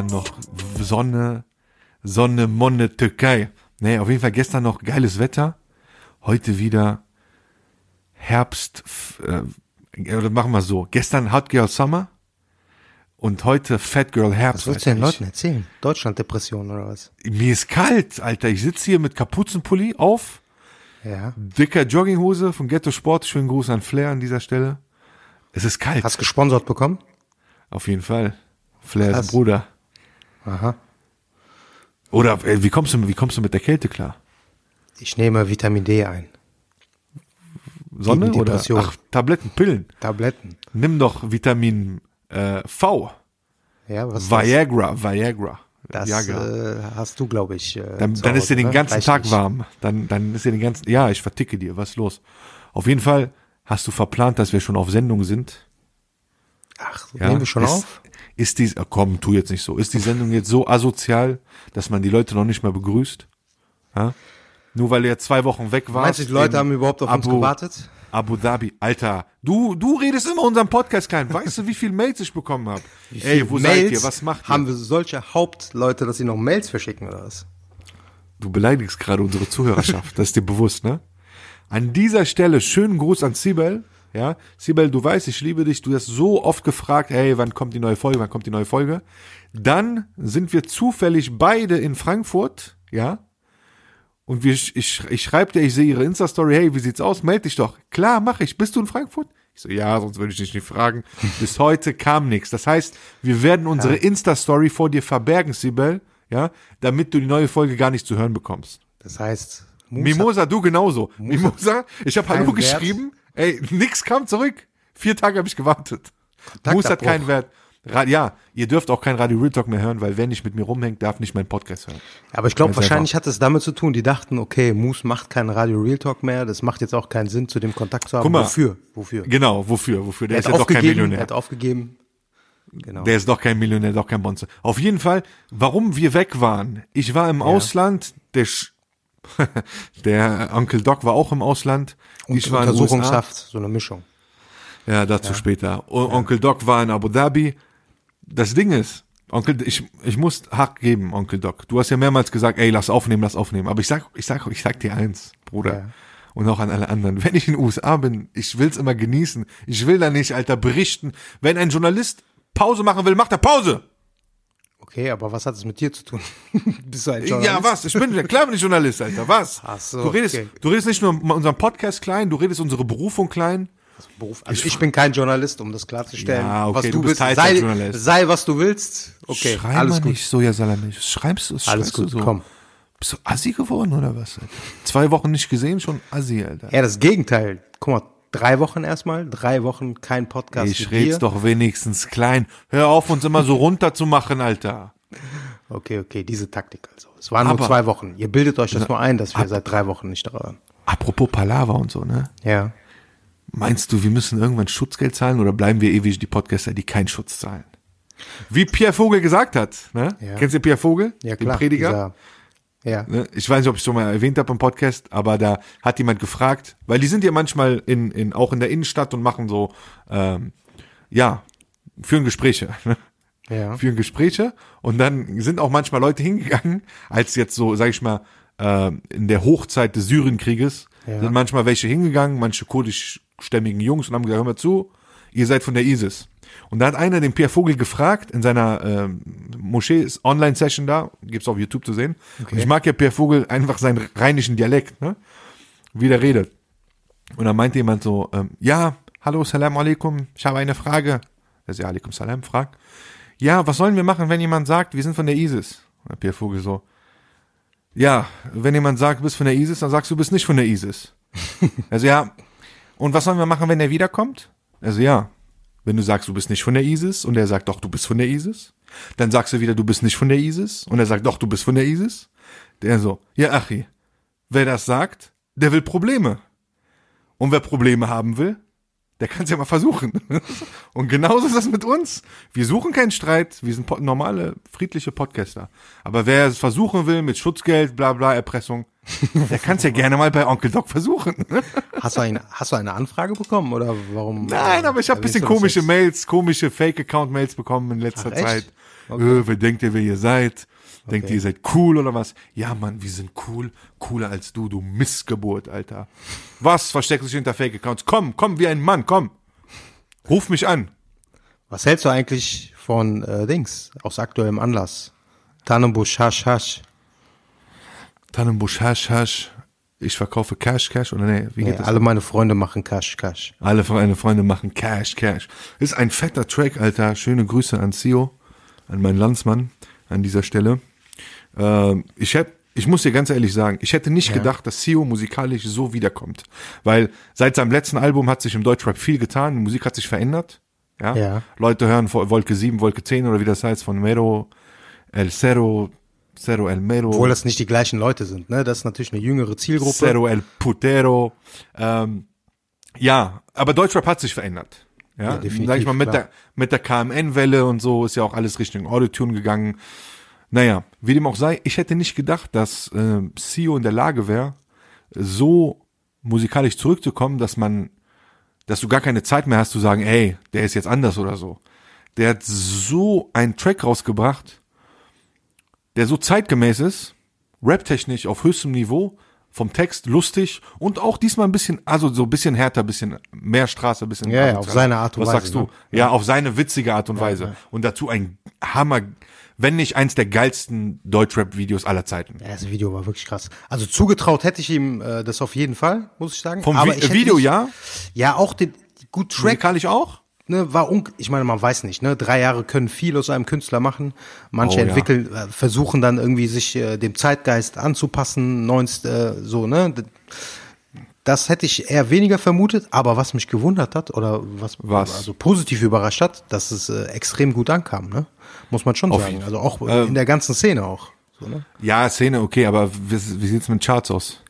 Gestern noch Sonne, Sonne, Monne, Türkei. Nee, auf jeden Fall gestern noch geiles Wetter. Heute wieder Herbst, äh, oder machen wir so. Gestern Hot Girl Summer und heute Fat Girl Herbst. Was willst du den. Leuten erzählen? Deutschland-Depression oder was? Mir ist kalt, Alter. Ich sitze hier mit Kapuzenpulli auf, Ja. dicker Jogginghose von Ghetto Sport. Schönen Gruß an Flair an dieser Stelle. Es ist kalt. Hast gesponsert bekommen? Auf jeden Fall. Flair ist Krass. ein Bruder. Aha. Oder äh, wie kommst du, wie kommst du mit der Kälte klar? Ich nehme Vitamin D ein. Sonne oder ach Tabletten, Pillen. Tabletten. Nimm doch Vitamin äh, V. Ja, was ist Viagra, Viagra. das? Das Viagra. äh, hast du, glaube ich. Äh, Dann, dann ist Hause, dir den ne? ganzen Tag nicht. warm. Dann, dann ist dir den ganzen, ja, ich verticke dir. Was ist los? Auf jeden Fall hast du verplant, dass wir schon auf Sendung sind. Ach, Ja, nehmen wir schon ist, auf? Ist die, ah, komm, tu jetzt nicht so. Ist die Sendung jetzt so asozial, dass man die Leute noch nicht mehr begrüßt? Ja? Nur weil ja zwei Wochen weg warst. Meinst du, die Leute haben überhaupt auf uns Abu- gewartet? Abu Dhabi. Alter, du, du redest immer unseren Podcast klein. Weißt du, wie viel Mails ich bekommen habe? Ey, wo seid ihr? Was macht ihr? Haben wir solche Hauptleute, dass sie noch Mails verschicken oder was? Du beleidigst gerade unsere Zuhörerschaft. Das ist dir bewusst, ne? An dieser Stelle schönen Gruß an Sibel. Ja, Sibel, du weißt, ich liebe dich. Du hast so oft gefragt, hey, wann kommt die neue Folge? Wann kommt die neue Folge? Dann sind wir zufällig beide in Frankfurt, ja? Und wir, ich, ich schreibe dir, ich sehe ihre Insta-Story, hey, wie sieht's aus? Meld dich doch. Klar, mach ich. Bist du in Frankfurt? Ich so, ja, sonst würde ich dich nicht fragen. Bis heute kam nichts. Das heißt, wir werden unsere Insta-Story vor dir verbergen, Sibel, ja, damit du die neue Folge gar nicht zu hören bekommst. Das heißt, Musa, Mimosa, du genauso. Mimosa, ich habe Hallo Wert. geschrieben, ey, nix kam zurück. Vier Tage habe ich gewartet. Moose hat keinen Wert. Ja, ihr dürft auch kein Radio Real Talk mehr hören, weil wer nicht mit mir rumhängt, darf nicht meinen Podcast hören. Aber ich glaube, wahrscheinlich hat es damit zu tun, die dachten, okay, Moose macht keinen Radio Real Talk mehr, das macht jetzt auch keinen Sinn, zu dem Kontakt zu haben. Guck mal. Wofür? Wofür? Genau, wofür? Wofür? Der Er ist ja doch kein aufgegeben, er Millionär. hat aufgegeben. Genau. Der ist doch kein Millionär, doch kein Monster. Auf jeden Fall, warum wir weg waren. Ich war im Ausland, der Sch der Onkel Doc war auch im Ausland. Und ich war. Untersuchungshaft, so eine Mischung. Ja, dazu später. O Onkel Doc war in Abu Dhabi. Das Ding ist, Onkel, ich, ich muss Hack geben, Onkel Doc. Du hast ja mehrmals gesagt, ey, lass aufnehmen, lass aufnehmen. Aber ich sag, ich sag, ich sag dir eins, Bruder. Ja. Und auch an alle anderen. Wenn ich in den USA bin, ich will's immer genießen. Ich will da nicht, Alter, berichten. Wenn ein Journalist Pause machen will, macht er Pause. Okay, aber was hat es mit dir zu tun? Bist du ein Journalist? Ja, was? Ich bin, klar bin ich Journalist, Alter. Was? Ach so, du redest, okay. du redest nicht nur unseren Podcast klein, du redest unsere Berufung klein. Beruf. Also ich, bin kein Journalist, um das klarzustellen. Ja, okay, was du du, bist willst, sei, Teilzeitjournalist. sei was du willst. Okay, Schreib alles mal gut. nicht so, ja, Salami. Schreibst du, Alles schreibst du gut, so. komm. Bist du Assi geworden oder was? Alter? Zwei Wochen nicht gesehen, schon Assi, Alter. Ja, das Gegenteil. Guck mal, drei Wochen erstmal, drei Wochen kein Podcast ich red's doch wenigstens klein. Hör auf, uns immer so runter zu machen, Alter. Okay, okay, diese Taktik also. Es waren nur Aber- zwei Wochen. Ihr bildet euch das nur ein, dass wir seit drei Wochen nicht da waren. Apropos Palaver und so, ne? Ja. Meinst du, wir müssen irgendwann Schutzgeld zahlen oder bleiben wir ewig die Podcaster, die keinen Schutz zahlen? Wie Pierre Vogel gesagt hat, ne? Ja. Kennst du Pierre Vogel? Ja, Den klar. Prediger? Dieser, ja. Ne? Ich weiß nicht, ob ich es schon mal erwähnt habe im Podcast, aber da hat jemand gefragt, weil die sind ja manchmal in, in auch in der Innenstadt und machen so, ähm, ja, führen Gespräche. Ne? Ja. Führen Gespräche und dann sind auch manchmal Leute hingegangen, als jetzt so, sag ich mal, äh, in der Hochzeit des Syrienkrieges, Ja. sind manchmal welche hingegangen, manche kurdischstämmigen Jungs und haben gesagt, hör mal zu, ihr seid von der ISIS. Und da hat einer den Pierre Vogel gefragt, in seiner ähm, Moschee ist Online-Session da, gibt's auf YouTube zu sehen. Und ich mag ja Pierre Vogel einfach seinen rheinischen Dialekt, ne? wie der redet. Und dann meinte jemand so, ähm, ja, hallo, salam alaikum, ich habe eine Frage. Der ja, alaikum salam, fragt. Ja, was sollen wir machen, wenn jemand sagt, wir sind von der ISIS? Und Pierre Vogel so, ja, wenn jemand sagt, du bist von der ISIS, dann sagst du, du bist nicht von der ISIS. Also ja, und was sollen wir machen, wenn er wiederkommt? Also ja, wenn du sagst, du bist nicht von der ISIS und er sagt, doch, du bist von der ISIS, dann sagst du wieder, du bist nicht von der ISIS und er sagt, doch, du bist von der ISIS. Der so, ja, Achi, wer das sagt, der will Probleme. Und wer Probleme haben will, der kann es ja mal versuchen. Und genauso ist das mit uns. Wir suchen keinen Streit, wir sind normale, friedliche Podcaster. Aber wer es versuchen will mit Schutzgeld, bla bla, Erpressung, der kann es ja gerne mal bei Onkel Doc versuchen. Hast du, eine, hast du eine Anfrage bekommen oder warum? Nein, aber ich habe ein erwähnst bisschen komische? Mails, komische Fake-Account-Mails bekommen in letzter Ach? Zeit. Okay. Äh, wer denkt ihr, wer ihr seid? Denkt Okay. ihr, ihr seid cool oder was? Ja, Mann, wir sind cool. Cooler als du, du Missgeburt, Alter. Was versteckst du dich hinter Fake-Accounts? Komm, komm wie ein Mann, komm. Ruf mich an. Was hältst du eigentlich von äh, Dings aus aktuellem Anlass? Tannenbusch, Hasch, Hasch. Tannenbusch, Hasch, Hasch. Ich verkaufe Cash, Cash oder nee, wie Nee, geht das? alle meine Freunde machen Cash, Cash. Alle meine Freunde machen Cash, Cash. Ist ein fetter Track, Alter. Schöne Grüße an Sio, an meinen Landsmann an dieser Stelle. Ähm, ich hätte, ich muss dir ganz ehrlich sagen, ich hätte nicht gedacht, dass Sio musikalisch so wiederkommt. Weil seit seinem letzten Album hat sich im Deutschrap viel getan. Die Musik hat sich verändert. Ja. Ja. Leute hören Wolke 7, Wolke 10 oder wie das heißt von Mero, El Cero, Cero El Mero. Obwohl das nicht die gleichen Leute sind, ne? Das ist natürlich eine jüngere Zielgruppe. Cero El Putero. Ähm, ja, aber Deutschrap hat sich verändert. Ja, definitiv, sag ich mal, mit klar. der, mit der KMN-Welle und so ist ja auch alles Richtung Autotune gegangen. Naja, wie dem auch sei, ich hätte nicht gedacht, dass äh, Sio in der Lage wäre, so musikalisch zurückzukommen, dass man, dass du gar keine Zeit mehr hast zu sagen, ey, der ist jetzt anders oder so. Der hat so einen Track rausgebracht, der so zeitgemäß ist, raptechnisch auf höchstem Niveau, vom Text lustig und auch diesmal ein bisschen, also so ein bisschen härter, ein bisschen mehr Straße, ein bisschen. Ja, ja, auf seine Art und Was Weise, sagst du? ne? Ja, auf seine witzige Art und Weise. Und dazu ein Hammer, wenn nicht eins der geilsten Deutschrap-Videos aller Zeiten. Ja, das Video war wirklich krass. Also zugetraut hätte ich ihm äh, das auf jeden Fall, muss ich sagen. Vom Aber Vi ich hätte Video nicht, ja, Ja, auch den gut Track musikalisch auch. ne, war un ich meine, man weiß nicht, ne? Drei Jahre können viel aus einem Künstler machen. Manche Oh, ja. entwickeln, äh, versuchen dann irgendwie sich äh, dem Zeitgeist anzupassen, neunst, äh, so, ne? Das hätte ich eher weniger vermutet, aber was mich gewundert hat oder was, Was? also positiv überrascht hat, dass es äh, extrem gut ankam, ne? Muss man schon Auf sagen. Also auch Ähm, in der ganzen Szene auch. So, ne? Ja, Szene, okay, aber wie, wie sieht's mit Charts aus?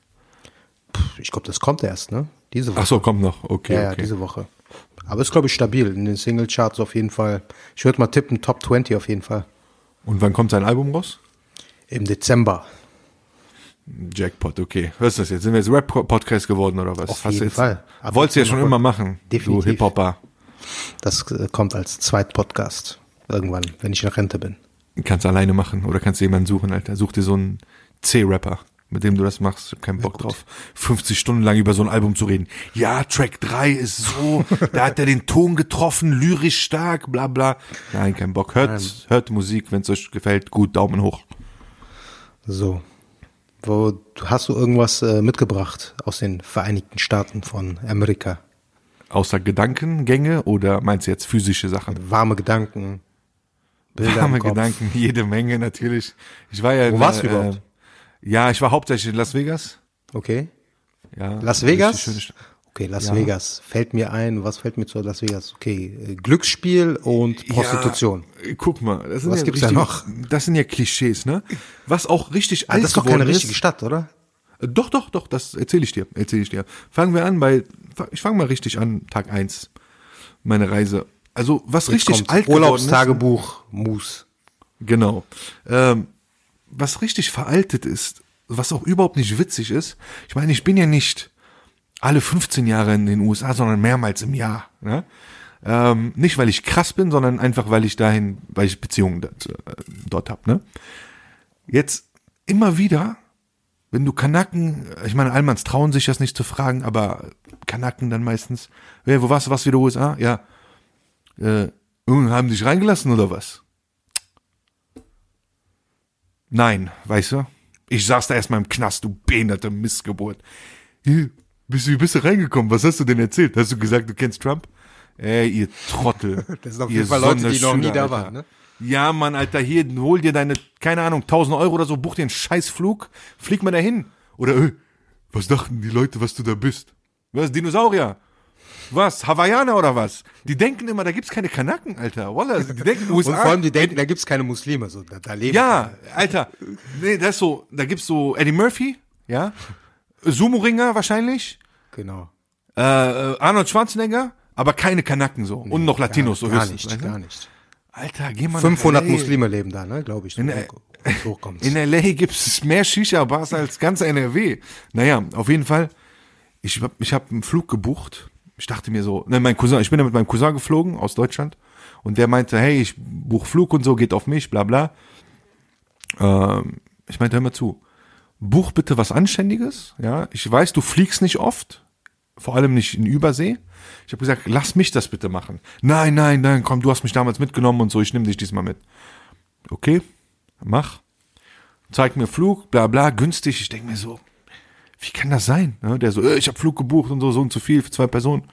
Ich glaube, das kommt erst, ne? Diese Woche. Ach so, kommt noch. Okay, ja, ja, okay. diese Woche. Aber ist, glaube ich, stabil in den Singlecharts auf jeden Fall. Ich würde mal tippen, Top 20 auf jeden Fall. Und wann kommt sein Album raus? Im Dezember. Jackpot, okay. Hörst du das jetzt? Sind wir jetzt Rap-Podcast geworden oder was? Auf Hast du jeden jetzt, Fall. Ab Wolltest du ja schon immer machen. Definitiv. Du Hip-Hopper. Das äh, kommt als Zweitpodcast. Irgendwann, wenn ich in Rente bin. Kannst alleine machen oder kannst du jemanden suchen, Alter. Such dir so einen C-Rapper, mit dem du das machst. Ich hab keinen Bock drauf. 50 Stunden lang über so ein Album zu reden. Ja, Track 3 ist so, da hat er den Ton getroffen, lyrisch stark, bla bla. Nein, kein Bock. Hört, hört Musik, wenn es euch gefällt. Gut, Daumen hoch. So. Wo, hast du irgendwas äh, mitgebracht aus den Vereinigten Staaten von Amerika? Außer Gedankengänge oder meinst du jetzt physische Sachen? Warme Gedanken, Bilder Warme. Gedanken, jede Menge natürlich. Ich war ja. Wo in, warst du äh, überhaupt? äh, Ja, ich war hauptsächlich in Las Vegas. Okay. Ja, Las Vegas? Okay, Las Ja. Vegas. Fällt mir ein, was fällt mir zu Las Vegas? Okay, äh, Glücksspiel und Prostitution. Ja, guck mal, das sind Was ja gibt's da richtig- noch? Das sind ja Klischees, ne? Was auch richtig Ah, alt das ist doch keine richtige ist. Stadt, oder? Doch, doch, doch, das erzähle ich dir, erzähle ich dir. Fangen wir an bei, ich fange mal richtig an, Tag eins meine Reise. Also, was Jetzt richtig kommt alt ist. Urlaubstagebuch, Mus. Genau. Ähm, was richtig veraltet ist, was auch überhaupt nicht witzig ist, ich meine, ich bin ja nicht alle 15 Jahre in den USA, sondern mehrmals im Jahr. Ne? Ähm, nicht, weil ich krass bin, sondern einfach, weil ich dahin, weil ich Beziehungen dort, äh, dort habe. Ne? Jetzt immer wieder, wenn du Kanaken, ich meine, Almans trauen sich das nicht zu fragen, aber Kanaken dann meistens, hey, wo warst du, was wieder USA? Ja, äh, haben dich reingelassen oder was? Nein, weißt du? Ich saß da erstmal im Knast, du behinderte Missgeburt. Bist du, wie bist du reingekommen? Was hast du denn erzählt? Hast du gesagt, du kennst Trump? Ey, ihr Trottel. Das sind auf jeden Fall Leute, die noch nie da waren, ne? Ja, Mann, Alter, hier, hol dir deine, keine Ahnung, 1000 Euro oder so, buch dir einen Scheißflug, flieg mal dahin. Oder, äh, was dachten die Leute, was du da bist? Was, Dinosaurier? Was? Hawaiianer oder was? Die denken immer, da gibt's keine Kanaken, Alter. Wallah, die denken USA. Und vor allem, die denken, da gibt's keine Muslime, so, da, da leben Ja, Alter. Nee, das ist so, da gibt's so Eddie Murphy, ja. Sumo-Ringer wahrscheinlich. Genau. Äh, äh, Arnold Schwarzenegger, aber keine Kanaken so. Und noch Latinos so gar höchstens. nicht, weißt du? gar nicht. Alter, geh mal 500 nach LA. Muslime leben da, ne, glaube ich. In, so in LA gibt's mehr Shisha-Bars als ganz NRW. Naja, auf jeden Fall. Ich hab, ich hab einen Flug gebucht. Ich dachte mir so, ne, mein Cousin, ich bin ja mit meinem Cousin geflogen aus Deutschland und der meinte, hey, ich buch Flug und so, geht auf mich, bla bla. Ähm, ich meinte, hör mal zu, buch bitte was Anständiges, ja. Ich weiß, du fliegst nicht oft, vor allem nicht in Übersee. Ich habe gesagt, lass mich das bitte machen. Nein, nein, nein, komm, du hast mich damals mitgenommen und so, ich nehme dich diesmal mit. Okay, mach. Zeig mir Flug, bla bla, günstig. Ich denk mir so, wie kann das sein? Der so, äh, ich habe Flug gebucht und so, so und so viel für zwei Personen.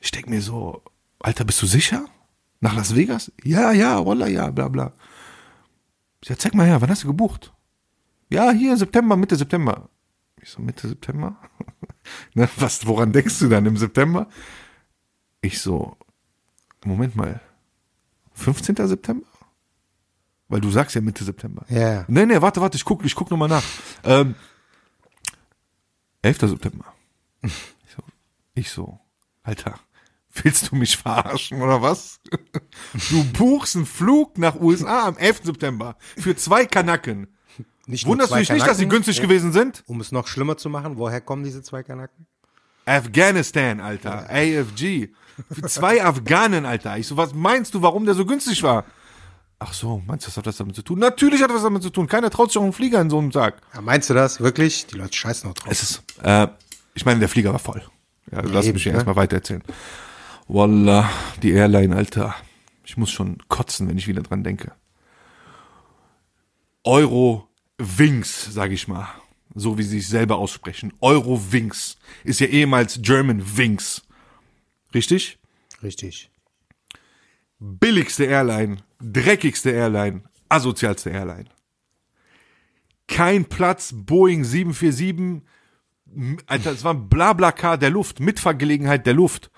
Ich denk mir so, Alter, bist du sicher? Nach Las Vegas? Ja, ja, Wallah, ja, bla bla. Sag, zeig mal her, wann hast du gebucht? Ja, hier, September, Mitte September. Ich so, Mitte September? ne, was, woran denkst du dann im September? Ich so, Moment mal, 15. September? Weil du sagst ja Mitte September. Ja, ja. Nee, nee, warte, warte, ich guck, ich guck nochmal nach. Ähm, 11. September. Ich so, ich so, Alter, willst du mich verarschen oder was? Du buchst einen Flug nach USA am 11. September für zwei Kanaken. Nicht Wunderst du dich nicht, dass sie günstig gewesen sind? Um es noch schlimmer zu machen, woher kommen diese zwei Kanaken? Afghanistan, Alter. AFG. Für zwei Afghanen, Alter. Ich so, was meinst du, warum der so günstig war? Ach so, meinst du, das hat was damit zu tun? Natürlich hat das was damit zu tun. Keiner traut sich auch einen Flieger in so einem Tag. Ja, meinst du das wirklich? Die Leute scheißen noch drauf. Es ist, äh, ich meine, der Flieger war voll. Ja, lass eben, mich ne? erstmal weiter erzählen. Wallah, die Airline, Alter. Ich muss schon kotzen, wenn ich wieder dran denke. Euro Wings, sage ich mal. So wie sie sich selber aussprechen. Euro Wings. Ist ja ehemals German Wings. Richtig? Richtig. billigste Airline, dreckigste Airline, asozialste Airline. Kein Platz, Boeing 747, m- Alter, es war ein Blablacar der Luft, Mitfahrgelegenheit der Luft.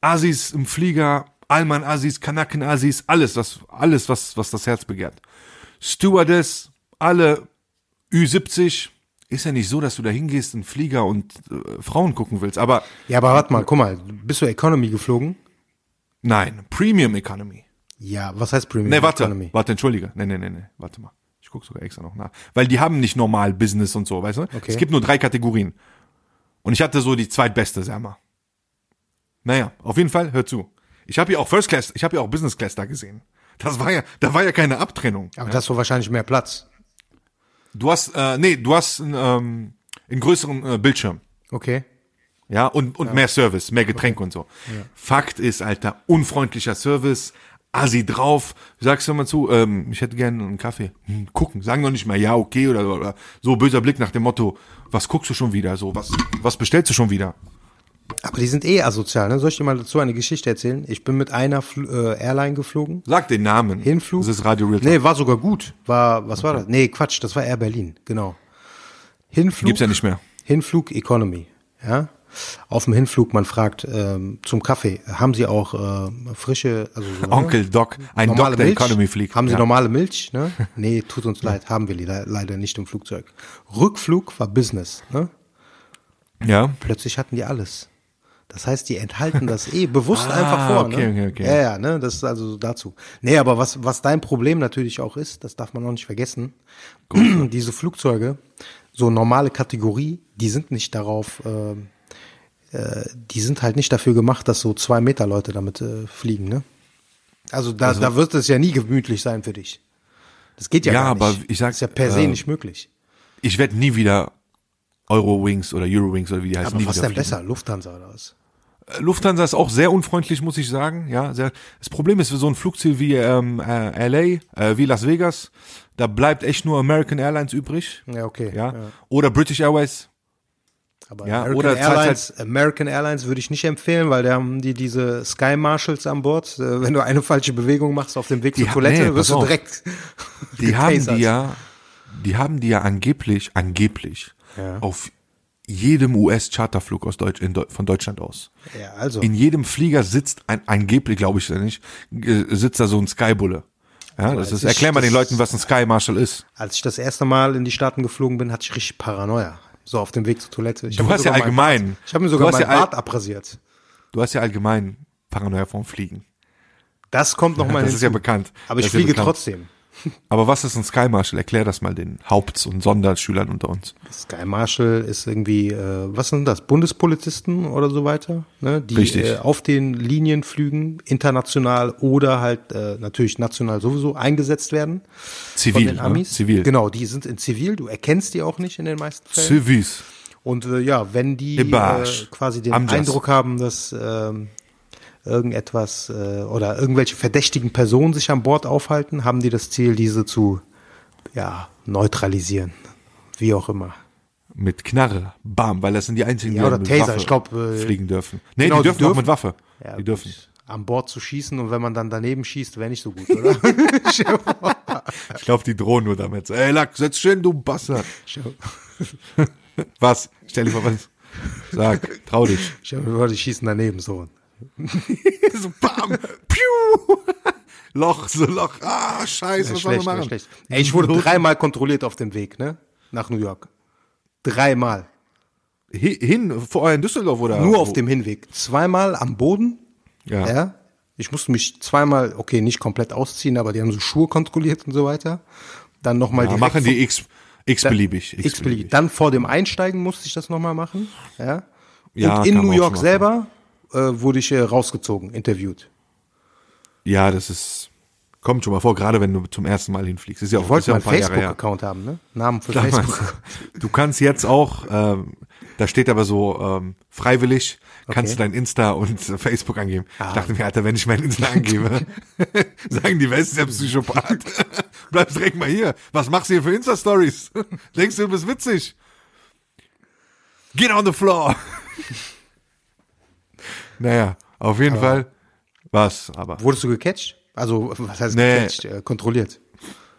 Assis im Flieger, Alman Assis, Kanaken Assis, alles, was, alles, was, was das Herz begehrt. Stewardess, alle Ü70. Ist ja nicht so, dass du da hingehst, in Flieger und äh, Frauen gucken willst, aber Ja, aber warte mal, guck mal, bist du Economy geflogen? nein, Premium Economy. Ja, was heißt Premium Nee, warte, Economy? warte, entschuldige. Nee, nee, nee, nee, warte mal. Ich gucke sogar extra noch nach. Weil die haben nicht normal Business und so, weißt du? Okay. Es gibt nur drei Kategorien. Und ich hatte so die zweitbeste, sag mal. Naja, auf jeden Fall, hör zu. Ich habe ja auch First Class, ich habe ja auch Business Class da gesehen. Das war ja, da war ja keine Abtrennung. Aber das ist so wahrscheinlich mehr Platz. Du hast, äh, nee, du hast einen, ähm, einen größeren äh, Bildschirm. Okay. Ja, und, und mehr Service, mehr Getränke und so. Fakt ist, Alter, unfreundlicher Service, Assi drauf. Sagst du mal zu, ähm, ich hätte gerne einen Kaffee. Hm, gucken, sagen doch nicht mal ja, okay oder, oder so böser Blick nach dem Motto, was guckst du schon wieder? So, was, was bestellst du schon wieder? Aber die sind eh asozial, ne? Soll ich dir mal dazu eine Geschichte erzählen? Ich bin mit einer Fl äh, Airline geflogen. Sag den Namen. Hinflug. Das ist Radio Real Talk. Nee, war sogar gut. War, was war das? Nee, Quatsch, das war Air Berlin, genau. Hinflug. Gibt's ja nicht mehr. Hinflug Economy, ja. Auf dem Hinflug, man fragt ähm, zum Kaffee, haben Sie auch äh, frische, also so, ne? Onkel Doc, ein Doc, der Milch? Economy fliegt. Haben Sie ja. normale Milch? Ne? Nee, tut uns leid, haben wir leider, leider nicht im Flugzeug. Rückflug war Business. Ne? Ja. Plötzlich hatten die alles. Das heißt, die enthalten das eh bewusst Ah, einfach vor. okay, ne? okay, okay. Ja, ja, ne? Das ist also so dazu. Nee, aber was, was dein Problem natürlich auch ist, das darf man auch nicht vergessen. Diese Flugzeuge, so normale Kategorie, die sind nicht darauf, ähm, äh, die sind halt nicht dafür gemacht, dass so zwei Meter Leute damit äh, fliegen, ne? Also da, da wird es ja nie gemütlich sein für dich. Das geht ja, Ja, gar nicht. aber ich sag, das ist ja per se äh, nicht möglich. Ich werde nie wieder Eurowings oder Eurowings oder wie die heißen. Aber was wieder denn fliegen. besser? Lufthansa oder was? Lufthansa ist auch sehr unfreundlich, muss ich sagen. Ja, sehr. Das Problem ist für so ein Flugziel wie ähm, äh, LA, äh, wie Las Vegas, da bleibt echt nur American Airlines übrig. Ja, okay. Ja. Oder British Airways. Aber Ja, American, oder Airlines, American Airlines würde ich nicht empfehlen, weil da haben die diese Sky Marshals an Bord. Äh, Wenn du eine falsche Bewegung machst auf dem Weg Die zur Toilette, nee, wirst du direkt Die haben die ja, die haben die ja angeblich, angeblich Ja. auf jedem US-Charterflug aus Deutsch, in, von Deutschland aus. Ja, also. In jedem Flieger sitzt ein, angeblich, glaube ich nicht, äh, sitzt da so ein Skybulle. Ja, das als ist, ich erklär mal den das- Leuten, was ein Sky Marshal ist. Als ich das erste Mal in die Staaten geflogen bin, hatte ich richtig Paranoia. So auf dem Weg zur Toilette. Ich Du hast ja allgemein- Bart, ich habe mir sogar meinen ja Bart abrasiert. Du hast ja allgemein Paranoia vorm Fliegen. Das kommt noch mal Das ist ja hinzu. bekannt. Aber ich Das ja fliege bekannt. trotzdem. Aber was ist ein Sky Marshal? Erklär das mal den Haupt- und Sonderschülern unter uns. Sky Marshal ist irgendwie, äh, was sind das, Bundespolizisten oder so weiter, ne? die Richtig. äh, auf den Linienflügen international oder halt äh, natürlich national sowieso eingesetzt werden von Zivil. den Amis. Ne? Zivil. Genau, die sind in Zivil, du erkennst die auch nicht in den meisten Fällen. Zivis. Und äh, ja, wenn die äh, quasi den Amjas. Eindruck haben, dass ähm, irgendetwas äh, oder irgendwelche verdächtigen Personen sich an Bord aufhalten, haben die das Ziel, diese zu ja, neutralisieren. Wie auch immer. Mit Knarre. Bam, weil das sind die einzigen, Ja, die oder mit Taser, Waffe ich glaub, äh, fliegen dürfen. Nee, genau, die die dürfen auch dürfen- mit Waffe. Ja, die dürfen. An Bord zu schießen und wenn man dann daneben schießt, wäre nicht so gut, oder? Ich glaube, die drohen nur damit. Ey, Lack, setz schön, du Bastard. Was? Stell dir vor, was? Sag, trau dich. Stell dir vor, die schießen daneben so. so, bam, piu. Loch, so Loch. Ah, scheiße, was soll man machen? schlecht. Ey, ich wurde dreimal kontrolliert auf dem Weg, ne? Nach New York. Dreimal. Hi- Hin, vorher in Düsseldorf oder? Nur wo? auf dem Hinweg. Zweimal am Boden. Ja. Ja. Ich musste mich zweimal, okay, nicht komplett ausziehen, aber die haben so Schuhe kontrolliert und so weiter. Dann nochmal Ja, die machen die x, x beliebig. X beliebig. Dann vor dem Einsteigen musste ich das nochmal machen. Ja. Ja, und in New York selber wurde ich äh, rausgezogen, interviewt. Ja, das ist, kommt schon mal vor, gerade wenn du zum ersten Mal hinfliegst. Ist ja auch, Ich wollte ja einen. Facebook-Account haben, ne? Namen für Damals. Facebook. Du kannst jetzt auch, ähm, da steht aber so ähm, freiwillig, kannst du Okay. dein Insta und Facebook angeben. Ich Ah. dachte mir, Alter, wenn ich mein Insta angebe, sagen die, wer ist der Psychopath? Bleib direkt mal hier. Was machst du hier für Insta-Stories? Denkst du, du bist witzig? Get on the floor. Naja, auf jeden Fall was, aber Wurdest du gecatcht? Also, was heißt Nee. gecatcht? Äh, kontrolliert.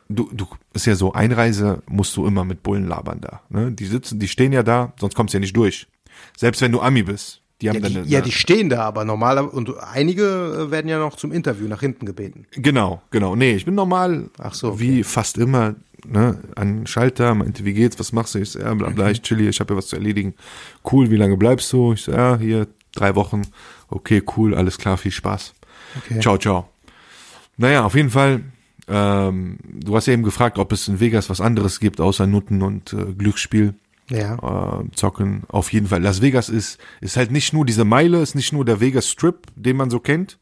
du, du ist ja so, Einreise musst du immer mit Bullen labern da. Ne? Die sitzen, die stehen ja da, sonst kommst du ja nicht durch. Selbst wenn du Ami bist. Die haben Ja, dann die, eine, ja, die stehen da, aber normaler und einige äh, werden ja noch zum Interview nach hinten gebeten. Genau, genau. Nee, ich bin normal, Ach so, okay. wie fast immer, ne, an den Schalter, meinte, wie geht's, was machst du? Ich so, ja, bla, bla, ich chill hier, ich habe ja was zu erledigen. Cool, wie lange bleibst du? Ich so, ja, hier, drei Wochen. Okay, cool, alles klar, viel Spaß. Okay. Ciao, ciao. Naja, auf jeden Fall, ähm, du hast ja eben gefragt, ob es in Vegas was anderes gibt, außer Nutten und äh, Glücksspiel. Ja. äh, zocken. Auf jeden Fall. Las Vegas ist, ist halt nicht nur diese Meile, ist nicht nur der Vegas Strip, den man so kennt,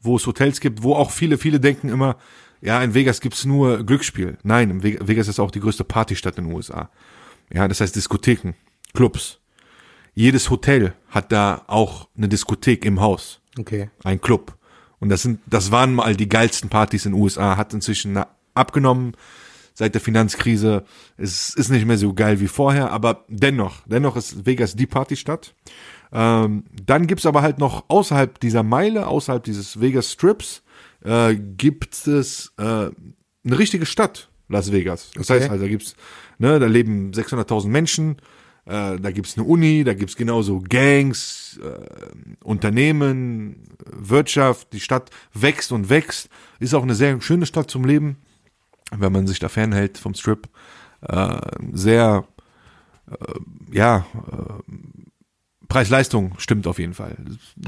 wo es Hotels gibt, wo auch viele, viele denken immer, ja, in Vegas gibt's nur Glücksspiel. Nein, in Ve- Vegas ist auch die größte Partystadt in den USA. Ja, das heißt Diskotheken, Clubs. Jedes Hotel hat da auch eine Diskothek im Haus Okay. ein Club. Und das sind, das waren mal die geilsten Partys in den USA, hat inzwischen abgenommen seit der Finanzkrise. Es ist nicht mehr so geil wie vorher, aber dennoch, dennoch ist Vegas die Partystadt. Ähm, dann gibt's aber halt noch außerhalb dieser Meile, außerhalb dieses Vegas Strips, äh, gibt es äh, eine richtige Stadt, Las Vegas. Das Okay. heißt, also da gibt's, ne, da leben 600.000 Menschen, äh, da gibt's eine Uni, da gibt's genauso Gangs, äh, Unternehmen, Wirtschaft, die Stadt wächst und wächst. Ist auch eine sehr schöne Stadt zum Leben, wenn man sich da fernhält vom Strip. Äh, sehr, äh, ja, äh, Preis-Leistung stimmt auf jeden Fall.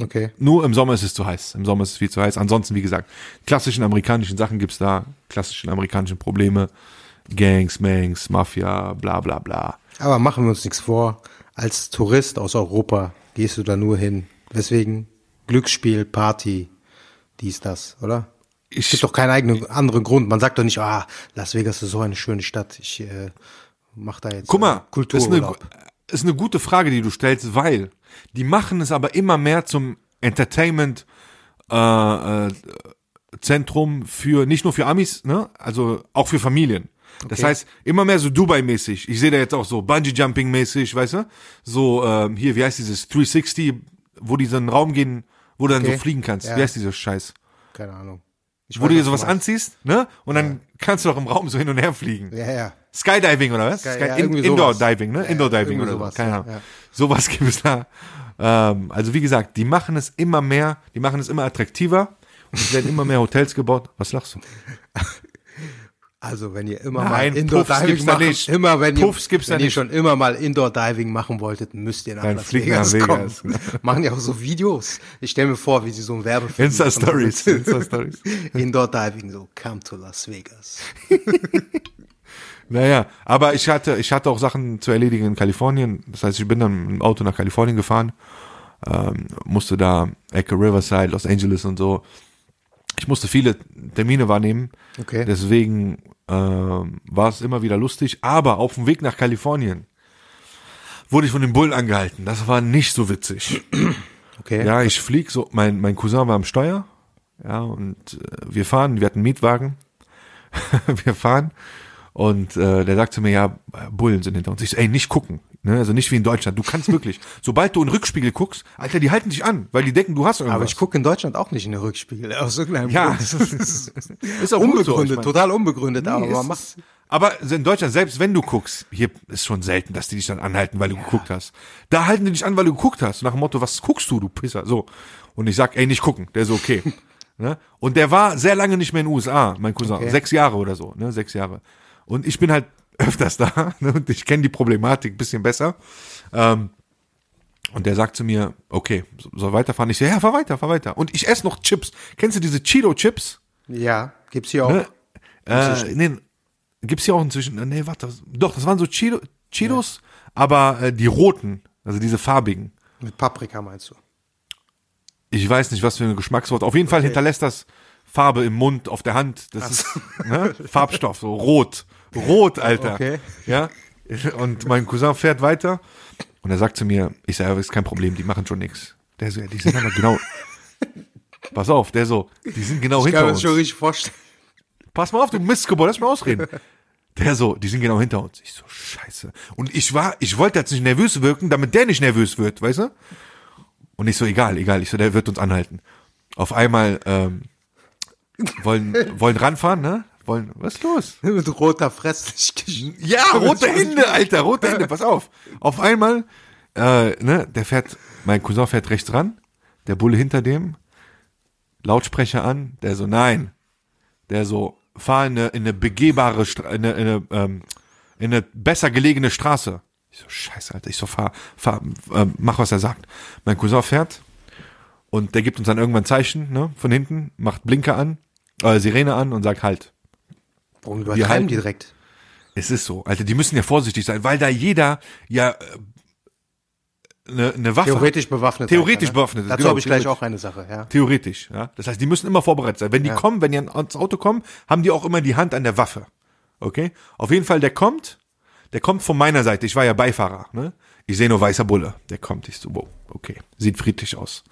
Okay. Nur im Sommer ist es zu heiß. Im Sommer ist es viel zu heiß. Ansonsten, wie gesagt, klassischen amerikanischen Sachen gibt's da, klassischen amerikanischen Probleme. Gangs, Mangs, Mafia, bla bla bla. Aber machen wir uns nichts vor. Als Tourist aus Europa gehst du da nur hin. Deswegen Glücksspiel, Party, dies, das, oder? Es Ich, gibt doch keinen eigenen anderen Grund. Man sagt doch nicht, ah, Las Vegas ist so eine schöne Stadt. Ich äh, mach da jetzt guck mal, äh, ist eine, Kultururlaub. ist eine gute Frage, die du stellst, weil die machen es aber immer mehr zum Entertainment äh, äh, Zentrum für nicht nur für Amis, ne, also auch für Familien. Das Okay. heißt, immer mehr so Dubai-mäßig. Ich sehe da jetzt auch so Bungee-Jumping-mäßig, weißt du? So, ähm, hier, wie heißt dieses 360, wo die so in einen Raum gehen, wo du dann Okay. so fliegen kannst. Ja. Wie heißt dieser Scheiß? Keine Ahnung. Ich Wo weiß, du dir was sowas anziehst, ne? Und dann kannst du auch im Raum so hin und her fliegen. Ja, ja. Skydiving oder was? Sky- Sky, ja, in, irgendwie Indoor sowas. Diving, ne? Ja, Indoor Diving irgendwie oder sowas. Keine Ahnung. Sowas gibt es da. Ähm, also wie gesagt, die machen es immer mehr, die machen es immer attraktiver und es werden immer mehr Hotels gebaut. Was lachst du? Also wenn ihr immer Nein, mal Indoor Puffs Diving gibt's da machen, nicht. immer wenn Puffs ihr, wenn ihr nicht. schon immer mal Indoor Diving machen wolltet, müsst ihr nach Dann Las Vegas, nach Vegas. kommen. machen ja auch so Videos. Ich stelle mir vor, wie sie so ein Werbefilm Insta machen. Stories, Insta Stories. Indoor Diving, so come to Las Vegas. Naja, aber ich hatte, ich hatte auch Sachen zu erledigen in Kalifornien. Das heißt, ich bin dann im Auto nach Kalifornien gefahren, ähm, musste da Ecke Riverside, Los Angeles und so. Ich musste viele Termine wahrnehmen. Okay. Deswegen ähm, war es immer wieder lustig. Aber auf dem Weg nach Kalifornien wurde ich von den Bullen angehalten. Das war nicht so witzig. Okay. Ja, ich flieg so, mein, mein Cousin war am Steuer, ja, und äh, wir fahren, wir hatten einen Mietwagen, wir fahren und äh, der sagt zu mir, ja, Bullen sind hinter uns. Ich so, ey, nicht gucken, ne, also nicht wie in Deutschland, du kannst wirklich, sobald du in den Rückspiegel guckst, Alter, die halten dich an, weil die denken, du hast irgendwas. Aber ich gucke in Deutschland auch nicht in den Rückspiegel. Aus irgendeinem Ja, Grund. das ist, ist auch so, unbegründet, ich mein. total unbegründet, aber Nee, man macht. ist- aber in Deutschland, selbst wenn du guckst, hier ist schon selten, dass die dich dann anhalten, weil du geguckt hast. Da halten die dich an, weil du geguckt hast. Nach dem Motto, was guckst du, du Pisser? So. Und ich sag, ey, nicht gucken. Der ist okay. ne? Und der war sehr lange nicht mehr in den USA, mein Cousin. Okay. Sechs Jahre oder so, ne? Sechs Jahre. Und ich bin halt öfters da, ne? Und ich kenne die Problematik ein bisschen besser. Ähm, und der sagt zu mir, okay, so- soll weiterfahren? Ich so, ja, fahr weiter, fahr weiter. Und ich esse noch Chips. Kennst du diese Cheeto-Chips? Ja, gibt's hier auch. Ne? Äh, nee, gibt's hier auch inzwischen, nee, warte, doch, das waren so Cheeto, Cheetos, aber äh, die roten, also diese farbigen. Mit Paprika meinst du? Ich weiß nicht, was für ein Geschmackswort. Auf jeden Fall hinterlässt das Farbe im Mund, auf der Hand. Das ist ne? Farbstoff, so rot. Rot, Alter. Okay. Ja. Und mein Cousin fährt weiter und er sagt zu mir, ich sage, ist kein Problem, die machen schon nichts. Der so, ja, die sind aber genau. Pass auf, der so, die sind genau Ich hinter kann mir uns. das schon richtig vorstellen. Pass mal auf, du Mistgebäude, lass mal ausreden. Der so, die sind genau hinter uns. Ich so, scheiße. Und ich war, ich wollte jetzt nicht nervös wirken, damit der nicht nervös wird, weißt du? Und ich so, egal, egal. Ich so, der wird uns anhalten. Auf einmal ähm, wollen, wollen ranfahren, ne? Wollen, was ist los? Mit roter Fresslichkeit. Ja, rote Hände, Alter, rote Hände, pass auf. Auf einmal, äh, ne, der fährt, mein Cousin fährt rechts ran, der Bulle hinter dem, Lautsprecher an, der so, nein. Der so, fahr in eine, in eine begehbare, Stra in eine, in eine, ähm, in eine besser gelegene Straße. Ich so, scheiße, Alter, ich so, fahr, fahr, ähm, mach, was er sagt. Mein Cousin fährt und der gibt uns dann irgendwann ein Zeichen, ne, von hinten, macht Blinker an, äh, Sirene an und sagt halt. Warum übertreiben halten- die direkt? Es ist so, Alter, die müssen ja vorsichtig sein, weil da jeder ja äh, eine ne Waffe Theoretisch bewaffnet. Theoretisch Alter, bewaffnet ist, Dazu genau, habe ich gleich auch eine Sache, ja. Theoretisch, ja. Das heißt, die müssen immer vorbereitet sein. Wenn die Ja. kommen, wenn die ans Auto kommen, haben die auch immer die Hand an der Waffe. Okay? Auf jeden Fall, der kommt, der kommt von meiner Seite. Ich war ja Beifahrer, ne? Ich sehe nur weißer Bulle. Der kommt, ich so, wow, okay. Sieht friedlich aus.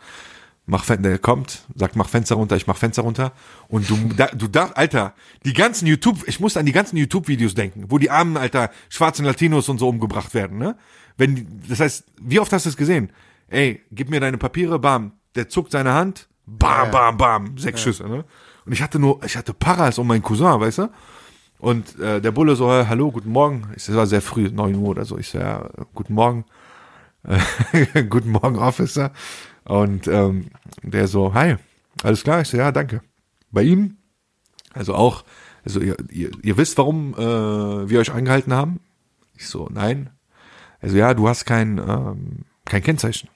Mach, Fen- der kommt, sagt, mach Fenster runter, ich mach Fenster runter. Und du, da, du darfst, Alter, die ganzen YouTube, ich muss an die ganzen YouTube-Videos denken, wo die armen, Alter, schwarzen Latinos und so umgebracht werden, ne? Wenn, das heißt, wie oft hast du es gesehen? Ey, gib mir deine Papiere, bam. Der zuckt seine Hand, bam, Ja. bam, bam, sechs Schüsse, ne? Und ich hatte nur, ich hatte Paras um meinen Cousin, weißt du? Und äh, der Bulle so, hallo, guten Morgen. Ich Es war sehr früh, 9 Uhr oder so. Ich so, ja, guten Morgen. Guten Morgen, Officer. Und ähm, der so, hi, alles klar? Ich so, ja, danke. Bei Ihnen? Also auch, also ihr, ihr, ihr wisst, warum äh, wir euch angehalten haben? Ich so, nein. Also ja, du hast kein, ähm, kein Kennzeichen.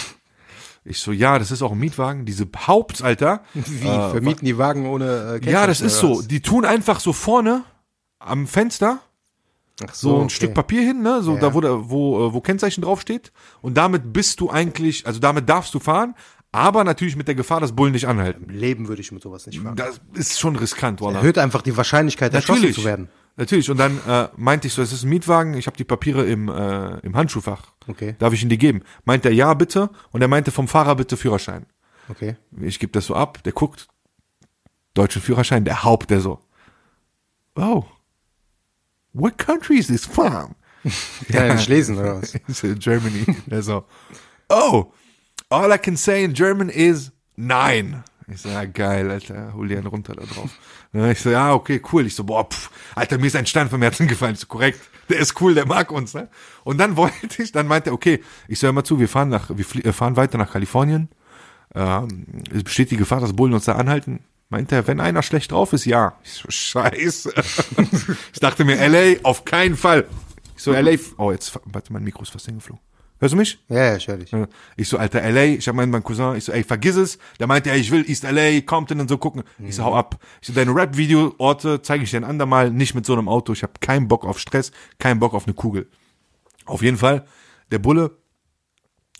ich so, ja, das ist auch ein Mietwagen. Diese Haupt, Alter. Wie, äh, vermieten die Wagen ohne äh, ja, Kennzeichen das ist so. Die tun einfach so vorne am Fenster Ach so ein okay. Stück Papier hin, ne, so Ja. da wo wo äh, wo Kennzeichen draufsteht und damit bist du eigentlich, also damit darfst du fahren, aber natürlich mit der Gefahr, dass Bullen dich anhalten. Im Leben würde ich mit sowas nicht fahren. Das ist schon riskant, Wallah. Erhöht einfach die Wahrscheinlichkeit, erschossen Natürlich. zu werden. Natürlich und dann äh, meinte ich so, es ist ein Mietwagen, ich habe die Papiere im äh, im Handschuhfach. Okay. Darf ich Ihnen die geben? Meint er ja, bitte und er meinte vom Fahrer bitte Führerschein. Okay. Ich gebe das so ab, der guckt deutschen Führerschein, der Haupt, der so. Oh. What country is this from? Kann ja nicht lesen, oder was? Germany. Der so, oh, all I can say in German is nein. Ich so, ja, geil, Alter, hol dir einen runter da drauf. Ich so, ja, okay, cool. Ich so, boah, pff, Alter, mir ist ein Stein vom Herzen gefallen. Ich so, korrekt, der ist cool, der mag uns, ne? Und dann wollte ich, dann meinte er, okay, ich so, hör mal zu, wir fahren nach, wir äh, fahren weiter nach Kalifornien. Ähm, es besteht die Gefahr, dass Bullen uns da anhalten. Meinte er, wenn einer schlecht drauf ist, ja. Ich so, scheiße. ich dachte mir, LA, auf keinen Fall. Ich so, LA, oh, jetzt, warte, mein Mikro ist fast hingeflogen. Hörst du mich? Ja, ja, ich höre dich. Ich so, Alter, LA, ich hab meinen, meinen Cousin, ich so, ey, vergiss es. Der meinte, ey, ich will East LA, Compton und so gucken. Ich so, hau ab. Ich so, deine Rap-Video-Orte zeige ich dir ein andermal, nicht mit so einem Auto. Ich habe keinen Bock auf Stress, keinen Bock auf eine Kugel. Auf jeden Fall, der Bulle,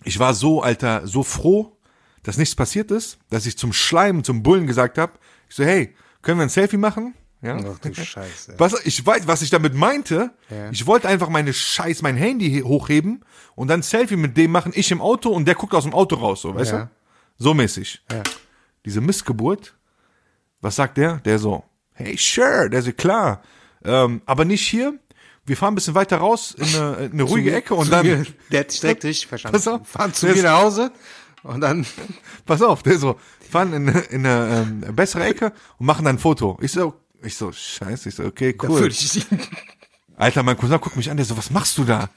ich war so, Alter, so froh, dass nichts passiert ist, dass ich zum Schleim, zum Bullen gesagt habe, ich so, hey, können wir ein Selfie machen? Ja. Ach du Scheiße. Was, ich weiß, was ich damit meinte. Ja. Ich wollte einfach meine Scheiß, mein Handy he- hochheben und dann Selfie mit dem machen, ich im Auto und der guckt aus dem Auto raus, so, weißt Ja. du? So mäßig. Ja. Diese Missgeburt, was sagt der? Der so, hey, sure, der so, klar, ähm, aber nicht hier. Wir fahren ein bisschen weiter raus in eine, in eine ruhige Ecke und dann, Mir, der hat direkt richtig verstanden. Auf. Fahren zu mir nach Hause und dann, pass auf, der so, fahren in, eine- in eine ähm, bessere Ecke und machen dann ein Foto. Ich so, ich so, scheiße, ich so, okay, cool. Alter, mein Cousin guckt mich an, der so, was machst du da?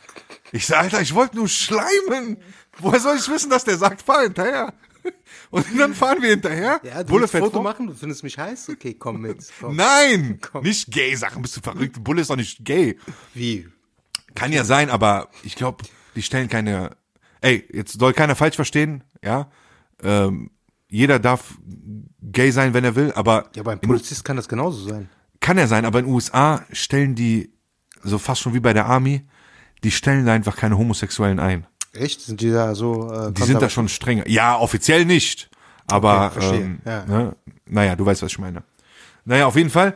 Ich so, Alter, ich wollte nur schleimen. Woher soll ich wissen, dass der sagt, fahr hinterher? Und dann fahren wir hinterher. Ja, du Bulle fährt Foto vor. machen? Du findest mich heiß? Okay, komm mit. Komm. Nein, Komm. nicht gay Sachen, bist du verrückt. Bulle ist doch nicht gay. Wie? Kann ja sein, aber ich glaube, die stellen keine. Ey, jetzt soll keiner falsch verstehen, ja. Ähm, jeder darf gay sein, wenn er will, aber Ja, beim Polizist kann das genauso sein. kann er sein, aber in den USA stellen die, so fast schon wie bei der Army, die stellen da einfach keine Homosexuellen ein. Echt? Sind die da so? Äh, Die sind da schon strenger. Ja, offiziell nicht. Aber, Okay, verstehe, ähm, ja. ne? naja, du weißt, was ich meine. Naja, auf jeden Fall.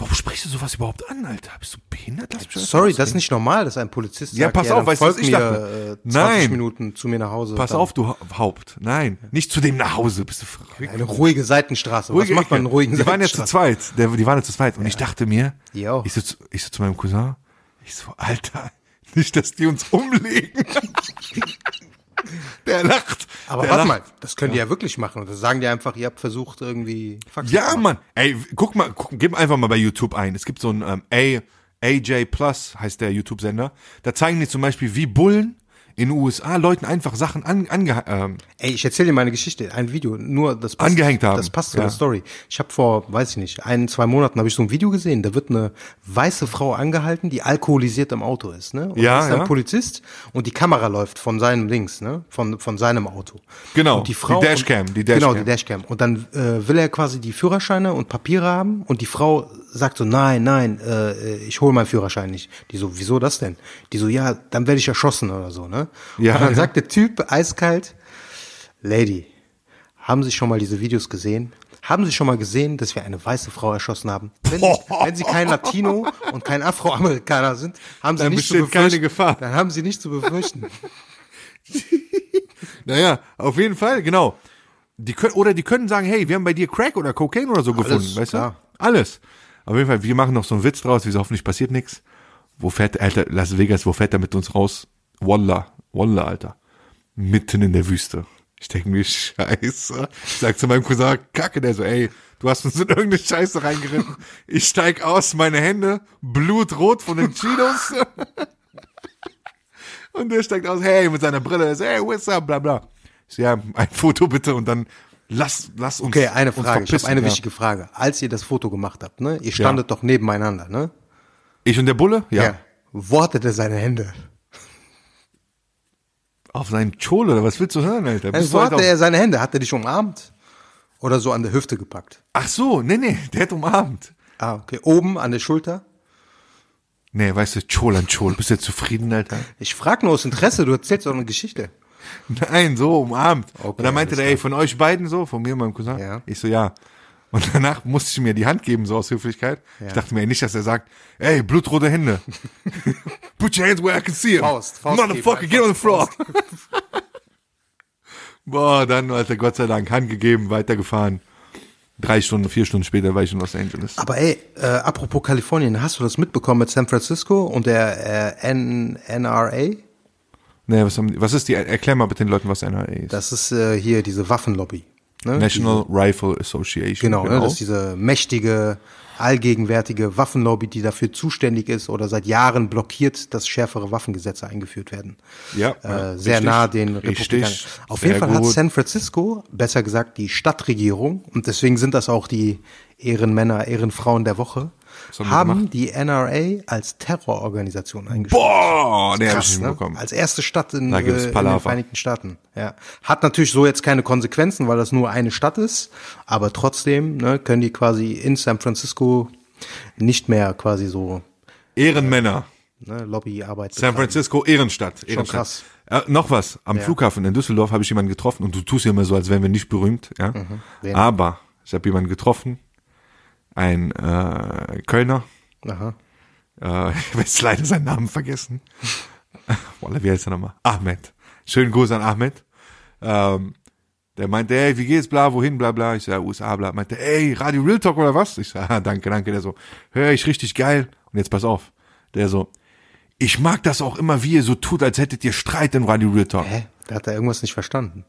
Warum sprichst du sowas überhaupt an, Alter? Bist du behindert? Doch Sorry, das ist nicht normal, dass ein Polizist Ja, sagt, pass ja, auf, weißt du, was ich mir, dachte? Äh, 20 Nein. Minuten zu mir nach Hause. Pass dann auf, du Ha- Haupt. Nein, nicht zu dem nach Hause. Bist du verrückt? Eine ruhige Seitenstraße. Ruhige Was macht man in ruhigen Die waren ja zu zweit. Der, die waren ja zu zweit. Und ich dachte mir, Jo. ich so, zu, ich so zu meinem Cousin, ich so, Alter, nicht, dass die uns umlegen. der lacht. Aber der warte lacht. mal, das können die ja wirklich machen. Und das sagen die einfach, ihr habt versucht irgendwie. Fax Ja, zu machen. Mann. Ey, guck mal, guck, gib einfach mal bei YouTube ein. Es gibt so ein ähm, A, AJ Plus, heißt der YouTube-Sender. Da zeigen die zum Beispiel, wie Bullen in den USA Leuten einfach Sachen an, ange, ähm, Ey, ich erzähle dir meine Geschichte, ein Video, nur das passt, Angehängt haben. Das passt zu Ja. der Story. Ich habe vor, weiß ich nicht, ein, zwei Monaten habe ich so ein Video gesehen, da wird eine weiße Frau angehalten, die alkoholisiert im Auto ist, ne? Und Ja, ist ein ja. Polizist und die Kamera läuft von seinem links, ne? Von, von seinem Auto. Genau, Und die Frau. die Dashcam, die Genau, Dashcam. die Dashcam. Und dann äh, will er quasi die Führerscheine und Papiere haben und die Frau sagt so, nein, nein, äh, ich hole meinen Führerschein nicht. Die so, wieso das denn? Die so, ja, dann werde ich erschossen oder so, ne? Ja, und dann sagt der Typ eiskalt, Lady, haben Sie schon mal diese Videos gesehen? Haben Sie schon mal gesehen, dass wir eine weiße Frau erschossen haben? Wenn, wenn Sie kein Latino und kein Afroamerikaner sind, haben Sie Dann nicht zu besteht keine befürchten. Gefahr. Dann haben Sie nicht zu befürchten. naja, auf jeden Fall, genau. Die können, oder die können sagen, hey, wir haben bei dir Crack oder Cocaine oder so gefunden, weißt klar. du? Alles. Auf jeden Fall, wir machen noch so einen Witz draus, wieso hoffentlich passiert nichts. Wo fährt, Alter, Las Vegas, wo fährt er mit uns raus? Wallah, Wallah, Alter. Mitten in der Wüste. Ich denke mir, scheiße. Ich sag zu meinem Cousin, kacke, der so, ey, du hast uns in irgendeine Scheiße reingeritten. Ich steig aus, meine Hände, blutrot von den Cheetos. Und der steigt aus, hey, mit seiner Brille, der so, hey, what's up, bla bla. Ich so, ja, ein Foto bitte und dann lass, lass uns. Okay, eine Frage. Ich habe eine ja. wichtige Frage. Als ihr das Foto gemacht habt, ne? Ihr standet doch nebeneinander, ne? Ich und der Bulle? Ja. Wo hatte der seine Hände? Auf seinen Chol oder was willst du hören, Alter? Bist Also, du wo hatte auf- er seine Hände? Hat er dich umarmt? Oder so an der Hüfte gepackt? Ach so, nee, nee, der hat umarmt. Ah, okay. Oben an der Schulter? Nee, weißt du, Chol an Chol. Bist du zufrieden, Alter? Ich frage nur aus Interesse, du erzählst doch eine Geschichte. Nein, so umarmt. Okay, und dann meinte der, ey, von euch beiden so, von mir und meinem Cousin. Ja. Ich so, ja. Und danach musste ich mir die Hand geben, so aus Höflichkeit. Ich dachte mir nicht, dass er sagt, ey, blutrote Hände. Put your hands where I can see them. Faust, Faust Motherfucker, get on the floor. Boah, dann, Alter, Gott sei Dank, Hand gegeben, weitergefahren. Drei Stunden, vier Stunden später war ich in Los Angeles. Aber ey, äh, apropos Kalifornien, hast du das mitbekommen mit San Francisco und der äh, N NRA? Nee, was, haben, was ist die, erklär mal bitte den Leuten, was NRA ist. Das ist äh, hier diese Waffenlobby. Ne? National Rifle Association. Genau, Ne? das ist diese mächtige, allgegenwärtige Waffenlobby, die dafür zuständig ist oder seit Jahren blockiert, dass schärfere Waffengesetze eingeführt werden. Ja, äh, sehr richtig. nah den. Republikanern. Auf jeden Fall hat gut. San Francisco, besser gesagt die Stadtregierung, und deswegen sind das auch die Ehrenmänner, Ehrenfrauen der Woche, haben die haben die NRA als Terrororganisation eingestuft. Boah, ich Krass, nicht ne? mitbekommen. Als erste Stadt in, äh, in den. Vereinigten Staaten. Ja. Hat natürlich so jetzt keine Konsequenzen, weil das nur eine Stadt ist, aber trotzdem ne, können die quasi in San Francisco nicht mehr quasi so Ehrenmänner. ne, Lobbyarbeit San. Francisco, Ehrenstadt. Ehrenstadt. krass. Äh, noch was. Am Ja. Flughafen in Düsseldorf habe ich jemanden getroffen und du tust ja immer so, als wären wir nicht berühmt. Ja? Mhm. Aber ich habe jemanden getroffen, ein äh, Kölner. Aha. Äh, ich habe jetzt leider seinen Namen vergessen. Wallah, wie heißt er nochmal? Ahmed. Schönen Gruß an Ahmed. Ähm, der meinte, ey, wie geht's, bla, wohin, bla, bla. Ich sag, USA, bla. Meinte, ey, Radio Real Talk oder was? Ich sag, ah, danke, danke. Der so, hör ich richtig geil. Und jetzt pass auf. Der so, ich mag das auch immer, wie ihr so tut, als hättet ihr Streit in Radio Real Talk. Hä? Da hat er irgendwas nicht verstanden.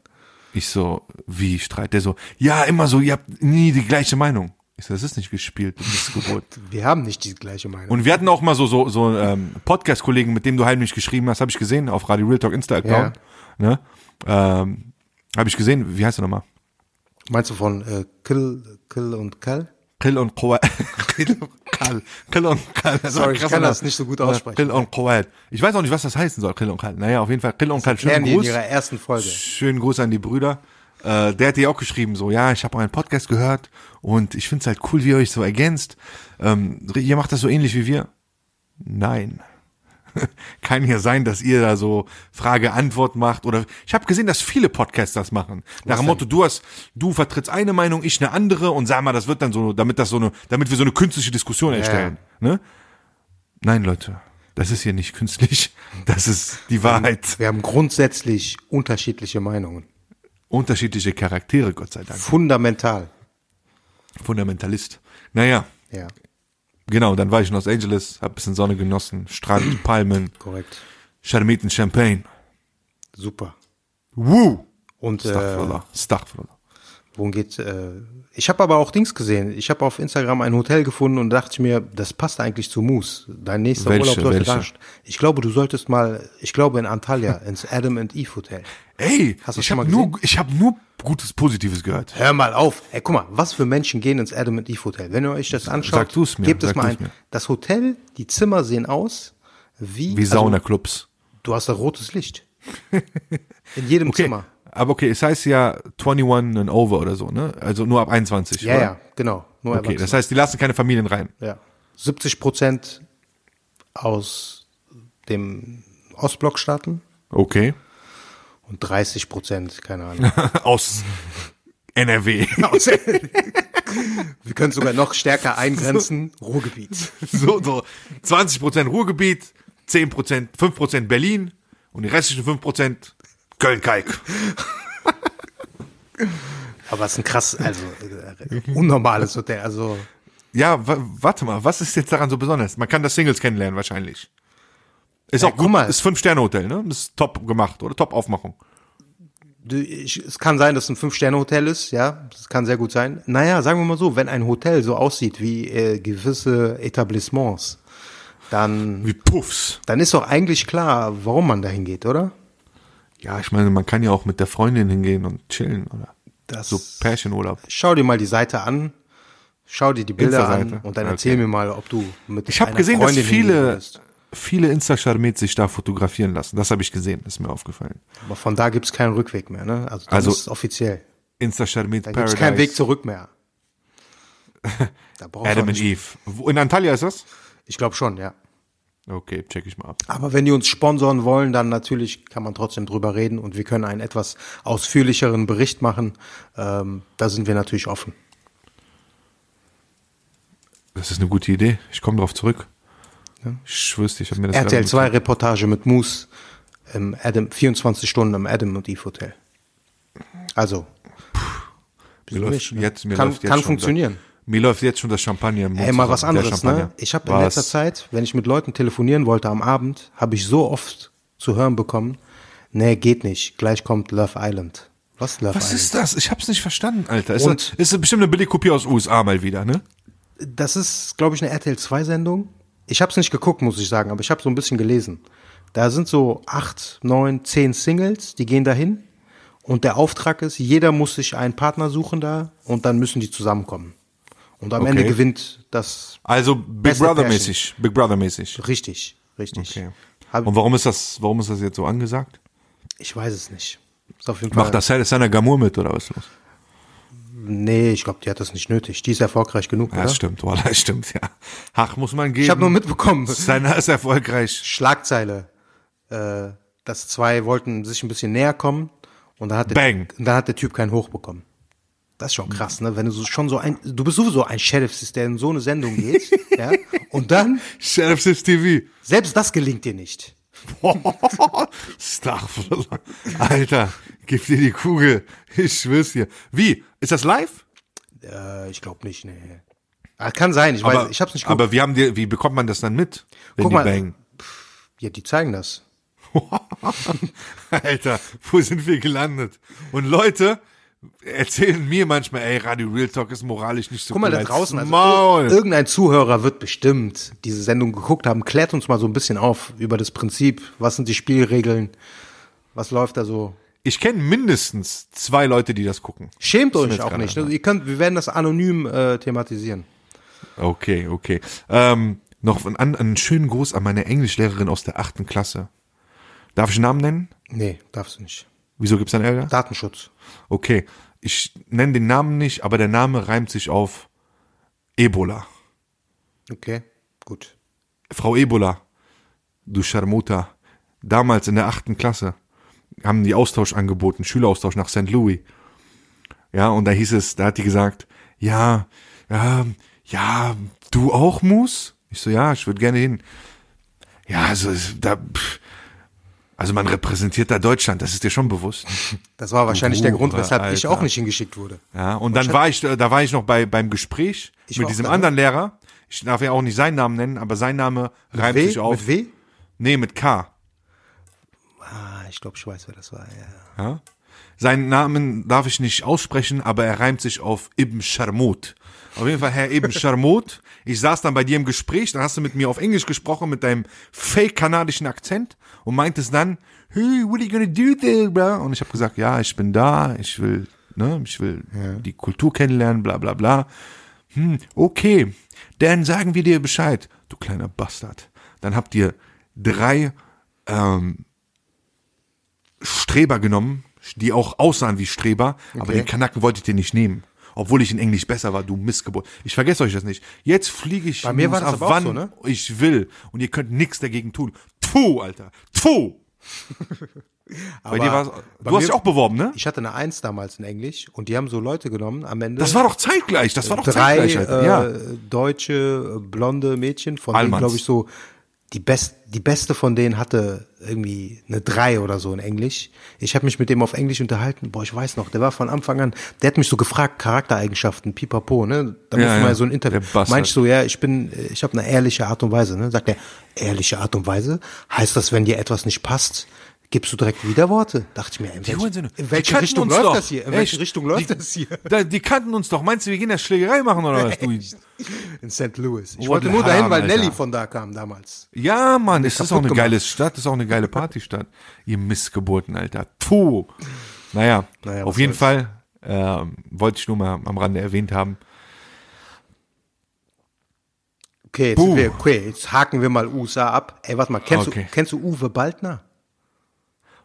Ich so, wie Streit? Der so, ja, immer so, ihr habt nie die gleiche Meinung. Ich so, das ist nicht gespielt, das ist Geburt. Wir haben nicht die gleiche Meinung. Und wir hatten auch mal so so so ähm, Podcast-Kollegen, mit dem du heimlich geschrieben hast, habe ich gesehen auf Radio Real Talk Insta-Account. Ne? Ähm, habe ich gesehen, wie heißt er nochmal? Meinst du von äh, Kill, Kill und Kall? Kill und Coed. Kill und Kal. Kill und Kal. Das ist Sorry, ich kann das nicht so gut aussprechen. Kill und Coed. Ich weiß auch nicht, was das heißen soll, Kill und Kal. Naja, auf jeden Fall Kill und Kal. Klären Schönen die in Gruß. ihrer ersten Folge. Schönen Gruß an die Brüder. Äh, der hat dir auch geschrieben, so, ja, ich habe euren Podcast gehört und ich find's halt cool, wie ihr euch so ergänzt. Ähm, ihr macht das so ähnlich wie wir. Nein. Kann ja sein, dass ihr da so Frage-Antwort macht oder ich habe gesehen, dass viele Podcasts das machen. Nach dem Motto, du hast, du vertrittst eine Meinung, ich eine andere und sag mal, das wird dann so, damit das so eine, damit wir so eine künstliche Diskussion erstellen. Ne? Nein, Leute, das ist hier nicht künstlich. Das ist die Wahrheit. Wir haben grundsätzlich unterschiedliche Meinungen. Unterschiedliche Charaktere, Gott sei Dank. Fundamental. Fundamentalist. Naja, Ja, genau, dann war ich in Los Angeles, hab bisschen Sonne genossen, Strand, Palmen, korrekt. Charmeten, Champagne. Super. Woo! Und äh, Astaghfirullah, Astaghfirullah. Worum geht äh, Ich habe aber auch Dings gesehen. Ich habe auf Instagram ein Hotel gefunden und dachte mir, das passt eigentlich zu Moose. Dein nächster Welche, Urlaub welche? rasch. Ich glaube, du solltest mal, ich glaube in Antalya ins Adam and Eve Hotel. Ey, Hast du ich schon habe mal nur, ich habe nur Gutes, Positives gehört. Hör mal auf. Ey, guck mal, was für Menschen gehen ins Adam and Eve Hotel? Wenn ihr euch das anschaut, mir, gebt es mal ein. mir. Das Hotel, die Zimmer sehen aus wie, Wie also, Saunaclubs. Du hast da rotes Licht. In jedem Okay. Zimmer. Aber okay, es heißt ja 21 and over oder so, ne? Also nur ab 21. Ja, oder? ja, genau. Nur Okay, das heißt, die lassen keine Familien rein. Ja. 70 Prozent aus dem Ostblockstaaten Okay. und 30 Prozent, keine Ahnung. Aus NRW. aus, wir können sogar noch stärker eingrenzen, Ruhrgebiet. so, so 20% Ruhrgebiet, 10%, 5% Berlin und die restlichen 5% Köln-Kalk. Aber es ist ein krass, also äh, unnormales Hotel. Also Ja, wa warte mal, was ist jetzt daran so besonders? Man kann das Singles kennenlernen wahrscheinlich. Ist Ja, auch gut, mal. ist Fünf-Sterne-Hotel, ne? Ist top gemacht oder top Aufmachung. du, ich, es kann sein, dass es ein Fünf-Sterne-Hotel ist, ja, das kann sehr gut sein. Naja, sagen wir mal so, wenn ein Hotel so aussieht wie äh, gewisse Etablissements, dann, Wie Puffs. dann ist doch eigentlich klar, warum man dahin geht, oder? Ja, ich meine, man kann ja auch mit der Freundin hingehen und chillen, oder? Das, So Pärchenurlaub. schau dir mal die Seite an, schau dir die Bilder an und dann Okay. erzähl mir mal, ob du mit Ich habe gesehen, dass Freundin hingehen viele, viele Insta-Charmets sich da fotografieren lassen. Das habe ich gesehen, ist mir aufgefallen. Aber von da gibt's keinen Rückweg mehr, ne? Also, das Also- ist offiziell. Insta-Charmet Da gibt's Paradise. keinen Weg zurück mehr. Adam nicht- Eve. Wo, in Antalya ist das? Ich glaube schon, ja. Okay, check ich mal ab. Aber wenn die uns sponsoren wollen, dann natürlich kann man trotzdem drüber reden und wir können einen etwas ausführlicheren Bericht machen. Ähm, da sind wir natürlich offen. Das ist eine gute Idee. Ich komme drauf zurück. Ich schwör's ich habe mir das RTL gerade 2 Reportage mit Moose im Adam, 24 Stunden im Adam und Eve Hotel. Also, Mir läuft nicht, ne? jetzt, mir Kann- läuft jetzt kann funktionieren. Das, mir läuft jetzt schon das Champagner im Mund ey, mal was anderes, ne? Ich habe in letzter Zeit, wenn ich mit Leuten telefonieren wollte am Abend, habe ich so oft zu hören bekommen, nee, geht nicht, gleich kommt Love Island. Was Love Was Island? ist das? Ich hab's nicht verstanden, Alter. Ist, Und- das, ist bestimmt eine Billigkopie aus USA mal wieder, ne? Das ist, glaube ich, eine RTL 2 Sendung. Ich habe es nicht geguckt, muss ich sagen, aber ich habe so ein bisschen gelesen. Da sind so acht, neun, zehn Singles, die gehen dahin. Und der Auftrag ist, jeder muss sich einen Partner suchen da und dann müssen die zusammenkommen. Und am Okay. Ende gewinnt das Also Big Brother Pärchen. mäßig. Big Brother mäßig. richtig, richtig. Okay. Und warum ist das, warum ist das jetzt so angesagt? ich weiß es nicht. Ist auf jeden Fall. Macht das Sana Gamur mit oder was ist los? Nee, ich glaube, die hat das nicht nötig. Die ist erfolgreich genug, Ja, oder? das stimmt, Wallah, das stimmt, ja. Ach, muss man geben. Ich habe nur mitbekommen. Seiner ist erfolgreich. Schlagzeile, äh, dass zwei wollten sich ein bisschen näher kommen und dann hat der, Bang. Und dann hat der Typ keinen Hoch bekommen. Das ist schon krass, ne? Wenn du so schon so ein, du bist sowieso ein Sheriff, der in so eine Sendung geht, ja, und dann Sheriff Sis TV. selbst das gelingt dir nicht. Astaghfirullah. Alter, gib dir die Kugel. Ich schwör's dir. Wie? Ist das live? Äh, ich glaube nicht, nee. Ah, kann sein, ich weiß, ich hab's nicht geguckt. Aber wie haben die, wie bekommt man das dann mit? Wenn Guck die mal. bangen? Ja, die zeigen das. Alter, wo sind wir gelandet? Und Leute erzählen mir manchmal, ey, Radio Real Talk ist moralisch nicht so Guck mal da draußen, also Maul. ir- irgendein Zuhörer wird bestimmt diese Sendung geguckt haben. Klärt uns mal so ein bisschen auf über das Prinzip. Was sind die Spielregeln? Was läuft da so? Ich kenne mindestens zwei Leute, die das gucken. Schämt euch auch nicht. Also ihr könnt, wir werden das anonym äh, thematisieren. Okay, okay. Ähm, noch einen, einen schönen Gruß an meine Englischlehrerin aus der achten Klasse. Darf ich einen Namen nennen? Nee, darfst du nicht. Wieso gibt's dann Ärger? Datenschutz. Okay, ich nenne den Namen nicht, aber der Name reimt sich auf Ebola. Okay, gut. Frau Ebola, du Charmuta, damals in der achten Klasse haben die Austausch angeboten, Schüleraustausch nach St. Louis. Ja, und da hieß es, da hat die gesagt, ja, ja, ja, du auch, Mus? Ich so, ja, ich würde gerne hin. Ja, also, da, pff, also man repräsentiert da Deutschland, das ist dir schon bewusst. Das war wahrscheinlich der Grund, weshalb ich Alter. auch nicht hingeschickt wurde. Ja, und dann war ich, da war ich noch bei, beim Gespräch Ich mit diesem da, anderen Lehrer. Ich darf ja auch nicht seinen Namen nennen, aber sein Name reimt W? sich auf. Mit W? Nee, mit K. Ah, ich glaube, ich weiß, wer das war. Ja. Ja? Seinen Namen darf ich nicht aussprechen, aber er reimt sich auf Ibn Sharmut. Auf jeden Fall, Herr Ibn Sharmut. Ich saß dann bei dir im Gespräch, dann hast du mit mir auf Englisch gesprochen mit deinem fake-kanadischen Akzent und meintest dann, hey, what are you gonna do there, bro? Und ich habe gesagt, ja, ich bin da, ich will, ne, ich will die Kultur kennenlernen, bla bla bla. Hm, okay, dann sagen wir dir Bescheid, du kleiner Bastard. Dann habt ihr drei ähm, Streber genommen, die auch aussahen wie Streber, aber Okay. den Kanaken wolltet ihr nicht nehmen. Obwohl ich in Englisch besser war, du Missgeburt. Ich vergesse euch das nicht. Jetzt fliege ich Bei mir war das aber wann so, ne? ich will. Und ihr könnt nichts dagegen tun. Tfu, Alter. Tfu. Bei dir war's, bei du hast dich auch beworben, ne? Ich hatte eine Eins damals in Englisch und die haben so Leute genommen am Ende. Das war doch zeitgleich. Das war doch drei zeitgleich, Alter. äh, ja. deutsche äh, blonde Mädchen, von denen Allmanns. glaube ich so die best die beste von denen hatte irgendwie eine drei oder so in Englisch. Ich habe mich mit dem auf Englisch unterhalten. Boah, ich weiß noch, der war von Anfang an, der hat mich so gefragt Charaktereigenschaften, Pipapo, ne? Da Ja, musste ja. mal so ein Interview. Meinst du, ja, ich bin ich habe eine ehrliche Art und Weise, ne? Sagt er, ehrliche Art und Weise? Heißt das, wenn dir etwas nicht passt, gibst du direkt Widerworte? Dachte ich mir, in, Hurensöhne. in welche Richtung läuft doch. das hier? In welche Echt? Richtung läuft die, das hier? Da, die kannten uns doch. Meinst du, wir gehen da Schlägerei machen oder was? Du? In St. Louis. Ich What wollte nur dahin, weil Alter. Nelly von da kam damals. Ja, Mann, es ist kaputt auch eine gemacht. geile Stadt, ist auch eine geile Partystadt. Ihr Missgeburten, Alter. Puh. Naja, Naja, auf jeden soll's. Fall ähm, wollte ich nur mal am Rande erwähnt haben. Okay, jetzt, wir, okay, jetzt haken wir mal USA ab. Ey, warte mal, kennst, Okay. du, kennst du Uwe Baldner?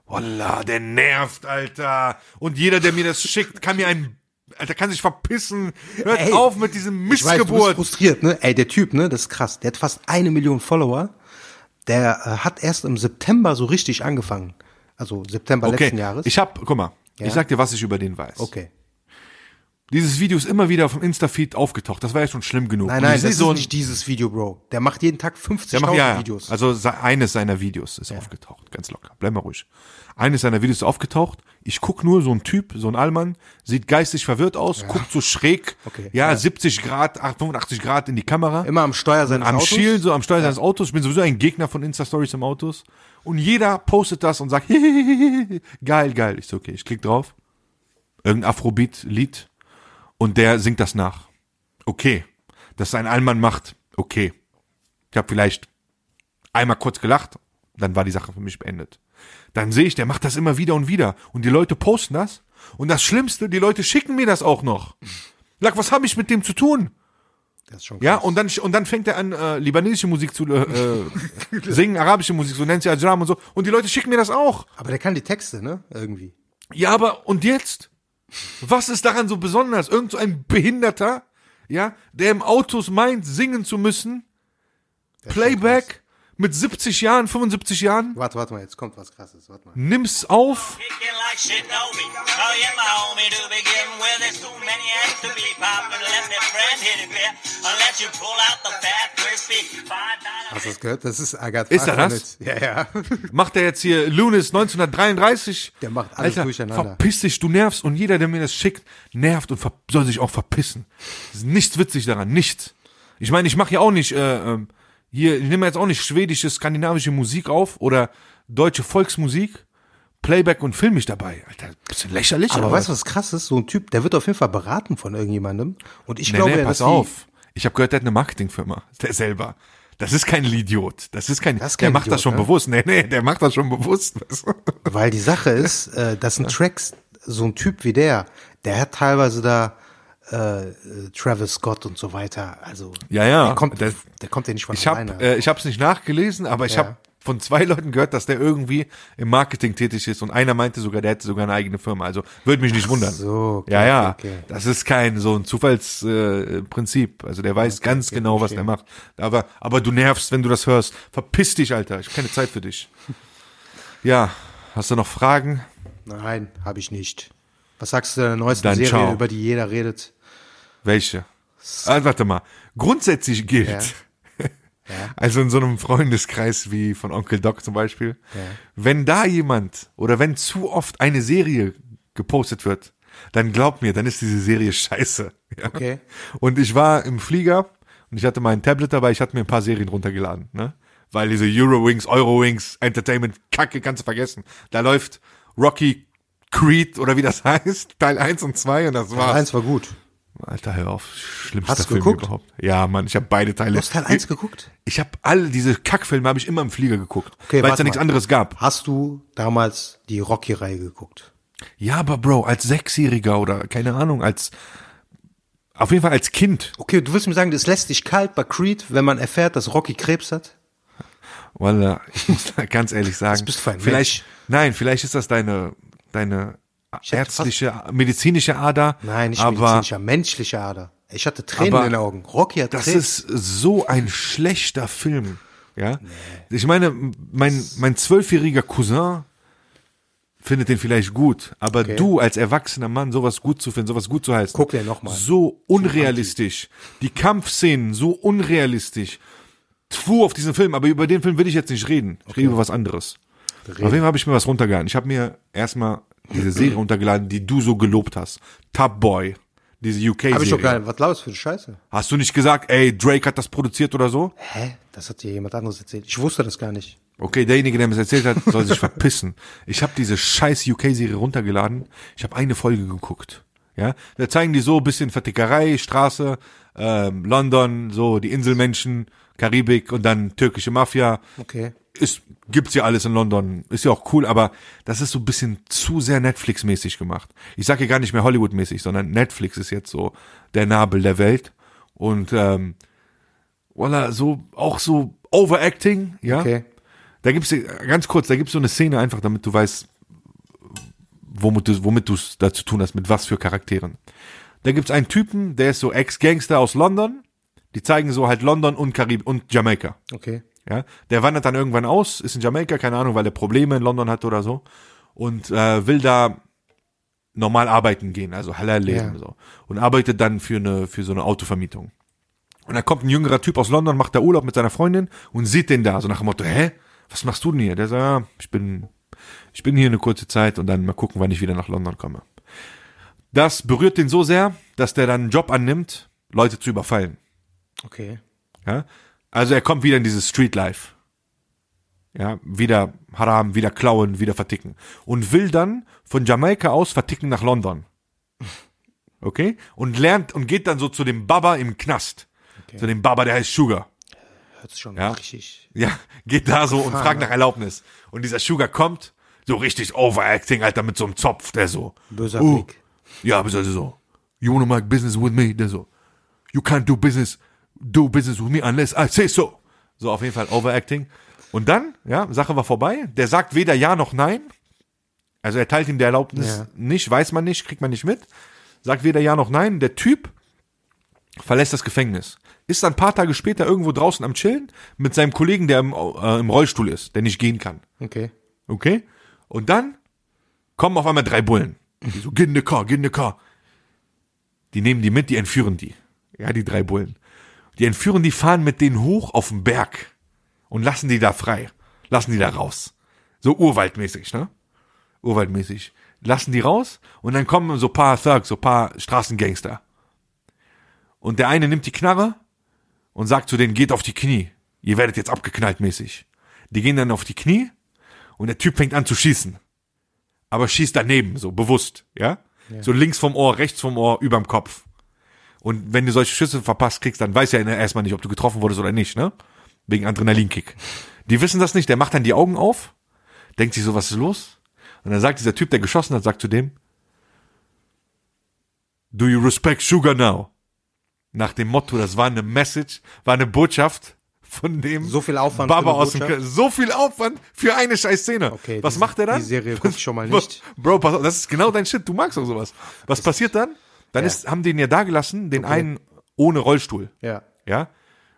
Wallah, der nervt, Alter. Und jeder, der mir das schickt, kann mir einen, Alter, kann sich verpissen. Hört Ey, auf mit diesem Ich weiß, du bist Missgeburt. frustriert, ne? Ey, der Typ, ne, das ist krass. Der hat fast eine Million Follower. Der äh, hat erst im September so richtig angefangen. Also September Okay, letzten Jahres. ich hab, guck mal, Ja? ich sag dir, was ich über den weiß. okay. Dieses Video ist immer wieder auf dem Insta-Feed aufgetaucht. Das war ja schon schlimm genug. Nein, nein, das so ist ein- nicht dieses Video, Bro. Der macht jeden Tag Der 50.000 macht ja, Videos. also eines seiner Videos ist aufgetaucht, ganz locker. Bleib mal ruhig. Eines seiner Videos ist aufgetaucht. Ich guck nur so ein Typ, so ein Allmann, sieht geistig verwirrt aus, guckt so schräg, Okay, ja, ja. 70 Grad, 85 Grad in die Kamera. Immer am Steuer seines am Autos. Schielen, so am Steuer seines Autos. Ich bin sowieso ein Gegner von Insta-Stories im Autos. Und jeder postet das und sagt, geil, geil. Ich so, okay, ich klick drauf. irgendein Afrobeat-Lied und der singt das nach. Okay. Dass ein Allmann macht, okay. Ich habe vielleicht einmal kurz gelacht, dann war die Sache für mich beendet. Dann sehe ich, der macht das immer wieder und wieder und die Leute posten das und das Schlimmste, die Leute schicken mir das auch noch. Lack, was habe ich mit dem zu tun? Das ist schon Ja, und dann, und dann fängt er an, äh, libanesische Musik zu äh, äh, singen, arabische Musik, so nennt sie Ajram und so. Und die Leute schicken mir das auch. Aber der kann die Texte, ne? Irgendwie. Ja, aber und jetzt? Was ist daran so besonders? Irgend so ein Behinderter, ja, der im Autos meint, singen zu müssen, Der Playback mit 70 Jahren, 75 Jahren. Warte, warte mal, jetzt kommt was krasses. Warte mal. nimm's auf. Hast du das gehört? Das ist Agatha. Ist er das? Ja, ja. Macht er jetzt hier Lunis 1933? Der macht alles Alter, durcheinander. Verpiss dich, du nervst. Und jeder, der mir das schickt, nervt und soll sich auch verpissen. Es ist nichts witzig daran, nichts. Ich meine, ich mache ja auch nicht, äh, ähm, hier, ich nehme jetzt auch nicht schwedische, skandinavische Musik auf oder deutsche Volksmusik, Playback und film mich dabei. Alter, bisschen lächerlich. Aber oder weißt du, was krass ist? So ein Typ, der wird auf jeden Fall beraten von irgendjemandem. Und ich Nee, glaube nee, ja, pass auf. Ich habe gehört, der hat eine Marketingfirma. Der selber. Das ist kein Idiot. Das ist kein, Das ist der kein macht das Idiot, schon ne? bewusst. Nee, nee, der macht das schon bewusst. Weil die Sache ist, äh, das sind Tracks, so ein Typ wie der, der hat teilweise da äh, Travis Scott und so weiter. Also Ja, ja. der kommt, Der- der, kommt ja nicht von Ich alleine. habe äh, ich hab's nicht nachgelesen, aber ich Ja. habe von zwei Leuten gehört, dass der irgendwie im Marketing tätig ist und einer meinte sogar, der hätte sogar eine eigene Firma. Also würde mich nicht wundern. so, okay, ja, ja. okay, okay. Das ist kein so ein Zufallsprinzip. Äh, also der weiß ganz genau, was der macht. Aber aber du nervst, wenn du das hörst. Verpiss dich, Alter. Ich habe keine Zeit für dich. Ja, hast du noch Fragen? Nein, habe ich nicht. Was sagst du der neuesten Dann Serie, ciao. über die jeder redet? Welche? Ah, warte mal. Grundsätzlich gilt, Ja. also in so einem Freundeskreis wie von Onkel Doc zum Beispiel, wenn da jemand oder wenn zu oft eine Serie gepostet wird, dann glaubt mir, dann ist diese Serie scheiße. Ja? Okay. Und ich war im Flieger und ich hatte mein Tablet dabei, ich hatte mir ein paar Serien runtergeladen, ne? Weil diese Eurowings, Eurowings, Entertainment, Kacke kannst du vergessen. Da läuft Rocky Creed oder wie das heißt, Teil 1 und 2 und das war's. Eins war gut. Alter, hör auf. Schlimmster Hast du Film geguckt? überhaupt. Ja, Mann, ich habe beide Teile. Du hast Teil 1 geguckt? Ich habe alle diese Kackfilme habe ich immer im Flieger geguckt, Okay, weil es da nichts anderes gab. Hast du damals die Rocky-Reihe geguckt? Ja, aber Bro, als Sechsjähriger oder keine Ahnung, als auf jeden Fall als Kind. Okay, du willst mir sagen, das lässt dich kalt bei Creed, wenn man erfährt, dass Rocky Krebs hat? Wallah, ich muss da ganz ehrlich sagen, bist du ein vielleicht, Mensch. nein, vielleicht ist das deine, deine ärztliche, medizinische Ader. Nein, nicht aber medizinischer, menschlicher Ader. Ich hatte Tränen Aber in den Augen. Rocky hat das Krebs. ist so ein schlechter Film. Ja, ich meine, mein mein zwölfjähriger Cousin findet den vielleicht gut, aber Okay. du als erwachsener Mann sowas gut zu finden, sowas gut zu heißen, Guck den noch mal. So unrealistisch, die Kampfszenen so unrealistisch. Tfu auf diesen Film, aber über den Film will ich jetzt nicht reden. Ich rede über was anderes. Auf jeden Fall habe ich mir was runtergeladen. Ich habe mir erstmal diese Serie runtergeladen, die du so gelobt hast. Top Boy. Diese Hab ich doch UK-Serie. gar nicht. Was laufst für eine Scheiße? Hast du nicht gesagt, ey, Drake hat das produziert oder so? Hä? Das hat dir jemand anderes erzählt. Ich wusste das gar nicht. Okay, derjenige, der mir das erzählt hat, soll sich verpissen. Ich habe diese scheiß UK-Serie runtergeladen. Ich habe eine Folge geguckt. Ja, da zeigen die so ein bisschen Vertickerei, Straße, ähm, London, so die Inselmenschen, Karibik und dann türkische Mafia. Okay. Ist, gibt's ja alles in London. Ist ja auch cool, aber das ist so ein bisschen zu sehr Netflix-mäßig gemacht. Ich sage ja gar nicht mehr Hollywood-mäßig, sondern Netflix ist jetzt so der Nabel der Welt. Und ähm, voila, so auch so Overacting, ja. Okay. Da gibt's ganz kurz, da gibt's so eine Szene einfach, damit du weißt, womit du womit du's da zu tun hast, mit was für Charakteren. Da gibt's einen Typen, der ist so Ex-Gangster aus London. Die zeigen so halt London und Karib und Jamaika. Okay. Ja, der wandert dann irgendwann aus, ist in Jamaika, keine Ahnung, weil er Probleme in London hat oder so und äh, will da normal arbeiten gehen, also halal leben Ja. so und arbeitet dann für eine für so eine Autovermietung. Und dann kommt ein jüngerer Typ aus London, macht da Urlaub mit seiner Freundin und sieht den da so nach dem Motto, hä, was machst du denn hier? Der sagt, ja, ich bin ich bin hier eine kurze Zeit und dann mal gucken, wann ich wieder nach London komme. Das berührt den so sehr, dass der dann einen Job annimmt, Leute zu überfallen. Okay. Ja? Also er kommt wieder in dieses Street Life. Ja, wieder Haram, wieder klauen, wieder verticken. Und will dann von Jamaika aus verticken nach London. Okay? Und lernt und geht dann so zu dem Baba im Knast. Zu dem Baba, der heißt Sugar. Hört sich schon Ja. richtig. Ja, geht da so und fragt nach Erlaubnis. Und dieser Sugar kommt, so richtig overacting, Alter, mit so einem Zopf, der so. Böser "Oh, Blick. Ja, aber so, so. You wanna make business with me? Der so. You can't do business, do business with me unless I say so. So, auf jeden Fall overacting. Und dann, ja, Sache war vorbei. Der sagt weder Ja noch Nein. Also er teilt ihm die Erlaubnis Ja. nicht, weiß man nicht, kriegt man nicht mit. Sagt weder Ja noch Nein. Der Typ verlässt das Gefängnis. Ist dann ein paar Tage später irgendwo draußen am Chillen mit seinem Kollegen, der im, äh, im Rollstuhl ist, der nicht gehen kann. Okay. Okay? Und dann kommen auf einmal drei Bullen. Die so, get in the car, get in the car. Die nehmen die mit, die entführen die. Ja, die drei Bullen. Die entführen die, fahren mit denen hoch auf den Berg und lassen die da frei. Lassen die da raus. So urwaldmäßig, ne? Urwaldmäßig. Lassen die raus und dann kommen so paar Thugs, so paar Straßengangster. Und der eine nimmt die Knarre und sagt zu denen, geht auf die Knie. Ihr werdet jetzt abgeknallt mäßig. Die gehen dann auf die Knie und der Typ fängt an zu schießen. Aber schießt daneben, so bewusst, ja? So links vom Ohr, rechts vom Ohr, überm Kopf. Und wenn du solche Schüsse verpasst kriegst, dann weiß ja erstmal nicht, ob du getroffen wurdest oder nicht, ne? Wegen Adrenalinkick. Die wissen das nicht, der macht dann die Augen auf, denkt sich so, was ist los? Und dann sagt dieser Typ, der geschossen hat, sagt zu dem, Do you respect sugar now? Nach dem Motto, das war eine Message, war eine Botschaft von dem So viel Aufwand Baba aus dem? Ke- so viel Aufwand für eine scheiß Szene. Okay, Was die- macht er dann? die Serie guck ich schon mal nicht. Bro, pass auf, das ist genau dein Shit, du magst auch sowas. Was passiert dann? Dann Ja. ist, haben die ihn ja da gelassen, den einen ohne Rollstuhl. Ja. Ja?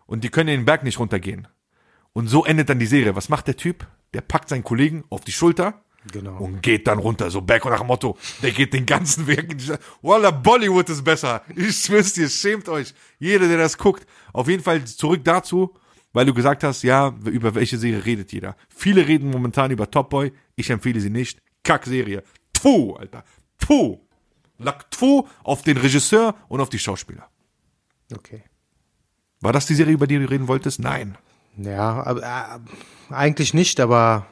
Und die können den Berg nicht runtergehen. Und so endet dann die Serie. Was macht der Typ? Der packt seinen Kollegen auf die Schulter Genau. und geht dann runter. So Berg und nach dem Motto, der geht den ganzen Weg. Wallah, Bollywood ist besser. Ich schwör's dir, schämt euch. Jeder, der das guckt. Auf jeden Fall zurück dazu, weil du gesagt hast, ja, über welche Serie redet jeder. Viele reden momentan über Top Boy. Ich empfehle sie nicht. Kack-Serie. Tfu, Alter. Tfu. Lack Tfu auf den Regisseur und auf die Schauspieler. Okay. War das die Serie, über die du reden wolltest? Nein. Ja, aber, äh, eigentlich nicht, aber